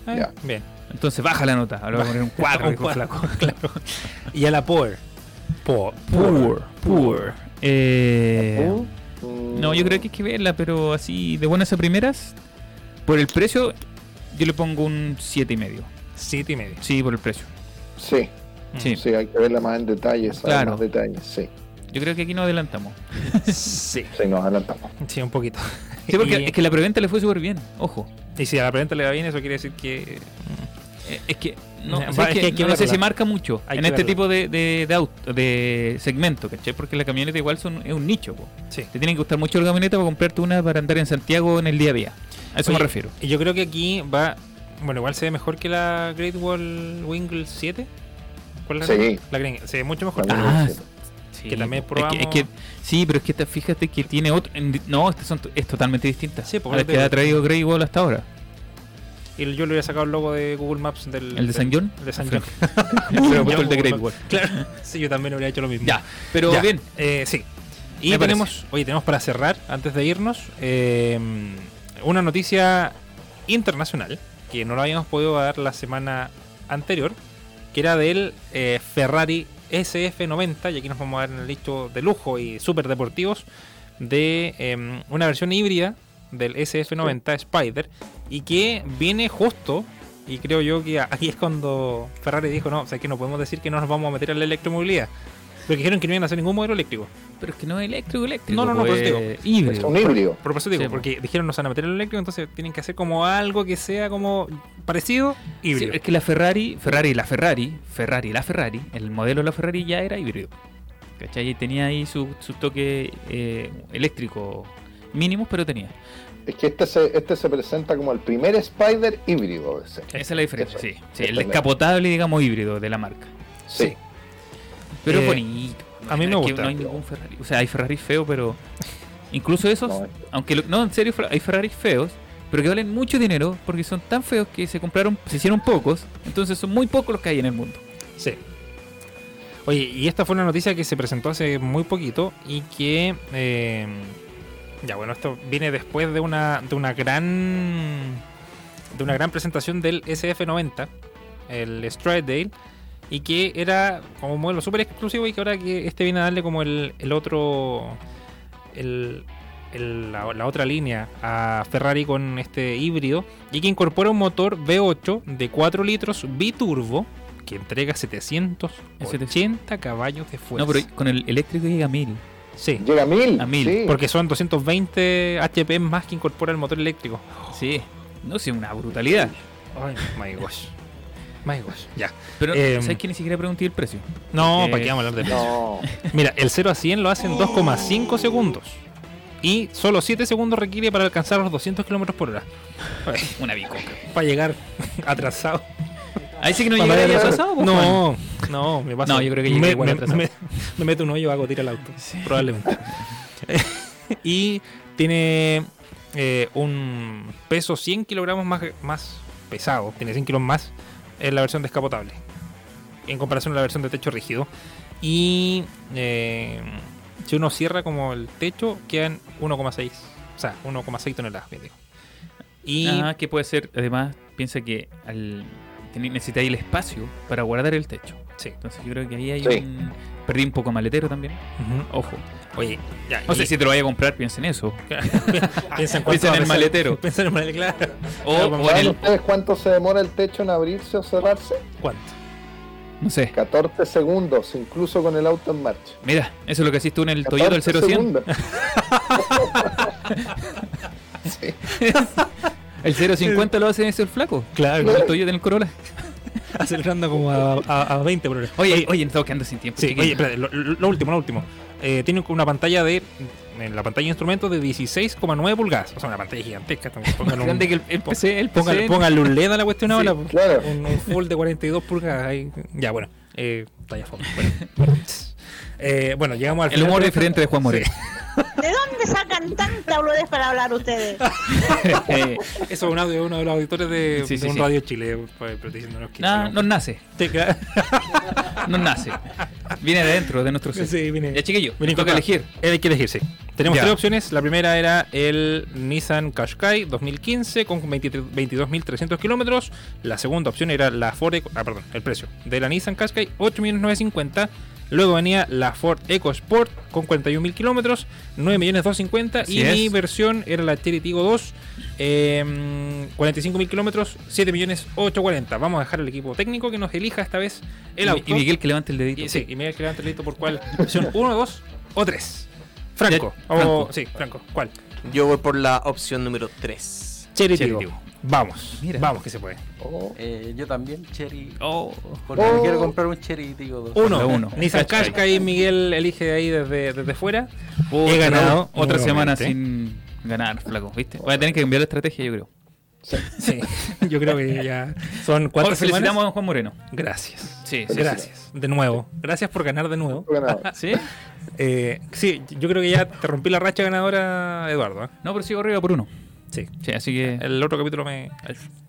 Ah, Ya. Bien. Entonces baja la nota. Ahora voy a poner un 4, <laughs> Un dijo cuatro, flaco. <laughs> claro. Y a la Power. Poor. Poor. Poor. Eh, no, yo creo que hay que verla, pero así de buenas a primeras, por el precio, yo le pongo un 7 y medio. Siete y medio. Sí, por el precio. Sí, Sí. sí, hay que verla más en detalle, saber Claro. más detalles. Sí, Yo creo que aquí nos adelantamos. Sí. sí, nos adelantamos. Sí, un poquito. Sí, porque y, es que la preventa le fue súper bien. Ojo. y si a la preventa le va bien, eso quiere decir que. Eh, Es que no, Va, o sea, es es que hay que que no sé si marca mucho Hay en este verla. tipo de, de, de, auto, de segmento, ¿cachai? Porque la camioneta igual son, es un nicho. Sí. Te tiene que gustar mucho la camioneta para comprarte una para andar en Santiago en el día a día. A eso me refiero. Y yo creo que aquí va. Bueno, igual se ve mejor que la Great Wall Wingle 7. ¿Cuál es la- Sí. La gringa. Se ve mucho mejor. Ah, Sí. Que también es que- probamos- Es que, sí, pero es que te- fíjate que tiene otro. en- No, estas son, es totalmente distinta. Sí, pues, a la que ha traído Grey Wall hasta ahora. Y yo le hubiera sacado el logo de Google Maps del. ¿El de San John? El de San John. <laughs> pero <laughs> puesto el de Great. Wall. Claro. <laughs> Sí, yo también hubiera hecho lo mismo. Ya, pero Ya, bien. eh, sí. Y Me parece. tenemos, oye, tenemos para cerrar, antes de irnos, eh, una noticia internacional que no lo habíamos podido dar la semana anterior, que era del eh, Ferrari SF90, y aquí nos vamos a dar en el listo de lujo y súper deportivos, de eh, una versión híbrida del SF90 Spider y que viene justo. Y creo yo que aquí es cuando Ferrari dijo: No, o sea, que no podemos decir que no nos vamos a meter en la electromovilidad. Porque dijeron que no iban a hacer ningún modelo eléctrico. Pero es que no es eléctrico, eléctrico. No, no, no, pues, por eso es Es híbrido. un híbrido. Por eso digo, Sí, porque dijeron no se van a meter en el eléctrico, entonces tienen que hacer como algo que sea como parecido, Sí, híbrido. es que la Ferrari, Ferrari, la Ferrari, Ferrari, la Ferrari, el modelo de la Ferrari ya era híbrido. ¿Cachai? Y tenía ahí su, su toque eh, eléctrico mínimos, pero tenía. Es que este se, este se presenta como el primer Spider híbrido ese. Esa es la diferencia, Eso, sí. el es la- descapotable, digamos, híbrido de la marca. Sí. Pero Eh, bonito. a mí me gusta. No hay ningún Ferrari. O sea, hay Ferrari feo, pero. Incluso esos, No, aunque lo- no, en serio, hay Ferrari feos, pero que valen mucho dinero porque son tan feos que se compraron, se hicieron pocos, entonces son muy pocos los que hay en el mundo. Sí. Oye, y esta fue una noticia que se presentó hace muy poquito y que... eh, ya, bueno, esto viene después de una, de una gran... De una gran presentación del SF90, el Stradale, y que era como un modelo súper exclusivo y que ahora que este viene a darle como el, el otro... El, el- la, la otra línea a Ferrari con este híbrido y que incorpora un motor V8 de 4 litros biturbo que entrega 780 caballos de fuerza. No, pero con el eléctrico llega a 1000. Sí, Llega a mil. A mil, sí. porque son 220 HP más que incorpora el motor eléctrico. Sí. No sé, una brutalidad. Ay, my gosh. My gosh. Ya. Pero, Eh, ¿sabes que ni siquiera pregunté el precio? No, Porque- ¿para qué vamos a hablar de eso? No. <laughs> Mira, el 0 a 100 lo hace en 2,5 segundos. Y solo 7 segundos requiere para alcanzar los 200 kilómetros por hora. Una bicoca. Para llegar <laughs> atrasado. Ahí sí que no llegaría llegar- atrasado, pues, Juan. No, no, me pasa. No, yo creo que llega me, igual me, atrasado. me- me meto un hoyo, hago tira el auto. Probablemente. <laughs> y tiene eh, un peso 100 kilogramos más, más pesado. Tiene 100 kilos más en la versión descapotable. En comparación a la versión de techo rígido. Y eh, si uno cierra como el techo, quedan 1,6. O sea, 1,6 toneladas, bien digo. Y Ah, que puede ser, además, piensa que al necesitáis el espacio para guardar el techo. sí. Entonces yo creo que ahí hay Sí. un... Perdí un poco maletero también. Ojo. Oye, ya. No y- sé si te lo vaya a comprar, piensa en eso. <laughs> Piensa en, Piensa en el maletero. <laughs> Piensa en el maletero, claro. O, Claro, o en ¿Saben el... ustedes cuánto se demora el techo en abrirse o cerrarse? ¿Cuánto? No sé. 14 segundos, incluso con el auto en marcha. Mira, eso es lo que hiciste tú en el Toyota del 14 0 100. segundos. <laughs> Sí. El 050 lo hace ese el flaco. Claro, Con el Toyota en el Corolla. <laughs> acelerando como a, a, a 20 por hora. Oye, oye, estamos quedando sin tiempo. Sí, oye, espérate, lo, último, lo último. Eh, tiene una pantalla de. En la pantalla de instrumentos de 16,9 pulgadas. O sea, una pantalla gigantesca. también. Póngale grande que el, el PC, el PC. póngale, póngale un LED a la cuestión Sí, ahora. Claro. Un, un full de 42 pulgadas. Ahí. Ya, bueno. Eh, talla. Bueno. <laughs> Eh, bueno, llegamos al El final humor diferente de Juan Moreno. ¿De dónde sacan tanta boludez para hablar ustedes? <laughs> Eso es un audio de uno de los auditores de, Sí, de sí, un sí. radio Chile. pues, diciéndonos que. nah, no- nos nace, <laughs> nos nace. Viene de dentro de nuestro ser. Sí, viene- Ya chiquillo, viene toca elegir. Eh, Hay que elegir, sí. Tenemos Ya. tres opciones. La primera era el Nissan Qashqai 2015 con 23 22.300 kilómetros. La segunda opción era la Ford... Ah, perdón, el precio de la Nissan Qashqai 8.950. Luego venía la Ford EcoSport con 41.000 kilómetros, 9.250. Así Y mi es. versión era la Cherry Tiggo 2, eh, 45.000 kilómetros, 7.840. Vamos a dejar al equipo técnico que nos elija esta vez el Y- auto. Y Miguel que levante el dedito. Y, sí, y Miguel que levanta el dedito por cuál. Opción 1, 2 o 3. Franco. O- Franco. Sí, Franco. ¿Cuál? Yo voy por la opción número 3. Cherry Cherry Tigo. Tigo. Vamos. Mira. Vamos que se puede. Oh, Eh, yo también, Cherry. Oh, Porque Oh. me quiero comprar un Cherry, digo, dos. Uno. uno. Nissan Qashqai. Y Miguel elige ahí desde, desde fuera. He ganado otra semana sin ganar, flaco, ¿viste? Voy a tener que cambiar la estrategia, yo creo. Sí. Yo creo que ya son cuatro felicitamos semanas. a Juan Moreno. Gracias. Sí, sí, Gracias. De nuevo. Gracias por ganar de nuevo. <laughs> ¿Sí? Eh, sí, yo creo que ya te rompí la racha ganadora, Eduardo. ¿eh? No, pero sigo arriba por uno. Sí. Sí, así que. El otro capítulo me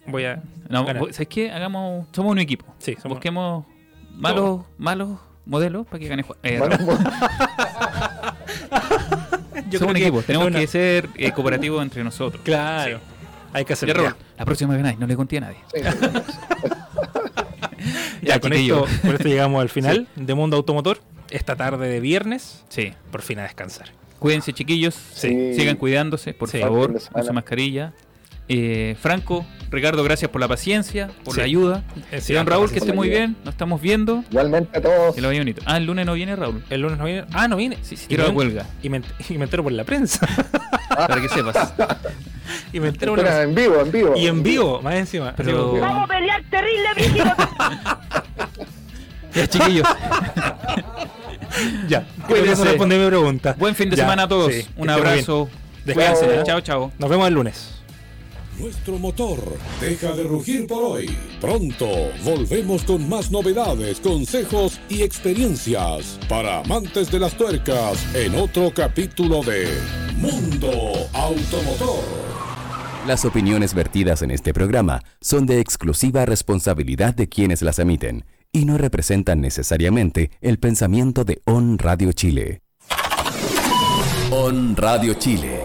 voy a No, ganar. ¿Sabes qué? Hagamos. Somos un equipo. Sí, somos- Busquemos malos, malos modelos para que gane Juan. Eh, <laughs> somos un equipo. Tenemos una- que ser eh, cooperativos entre nosotros. Claro. Hay que hacerlo. La próxima ganáis, no le conté a nadie. sí, <laughs> Ya, Ya, con, esto, con esto llegamos al final <laughs> de Mundo Automotor. Esta tarde de viernes, Sí. por fin a descansar. Cuídense, chiquillos. Sí. Sigan cuidándose, por Sí. Favor. semana. Usa mascarilla. Eh, Franco, Ricardo, gracias por la paciencia, por Sí. la ayuda. Sí, Señor Raúl, gracias que esté muy bien. Nos estamos viendo. Igualmente a todos. Que lo vaya bonito. Ah, el lunes no viene Raúl. El lunes no viene. Ah, no viene. Sí, sí, tiro la huelga. Y me, y me entero por la prensa. <laughs> Para que sepas. <laughs> y me entero por Espera, la en vivo, en vivo. Y en vivo, más encima. Pero- Vamos a pelear terrible. <laughs> Ya, chiquillos. <laughs> Ya, Cuídense. creo que eso responde mi pregunta. Buen fin de Ya, semana a todos. sí, Un abrazo. Descansen. Chao. ¿eh? Chao, chao. Nos vemos el lunes. Nuestro motor deja de rugir por hoy. Pronto volvemos con más novedades, consejos y experiencias para amantes de las tuercas en otro capítulo de Mundo Automotor. Las opiniones vertidas en este programa son de exclusiva responsabilidad de quienes las emiten y no representan necesariamente el pensamiento de On Radio Chile. On Radio Chile.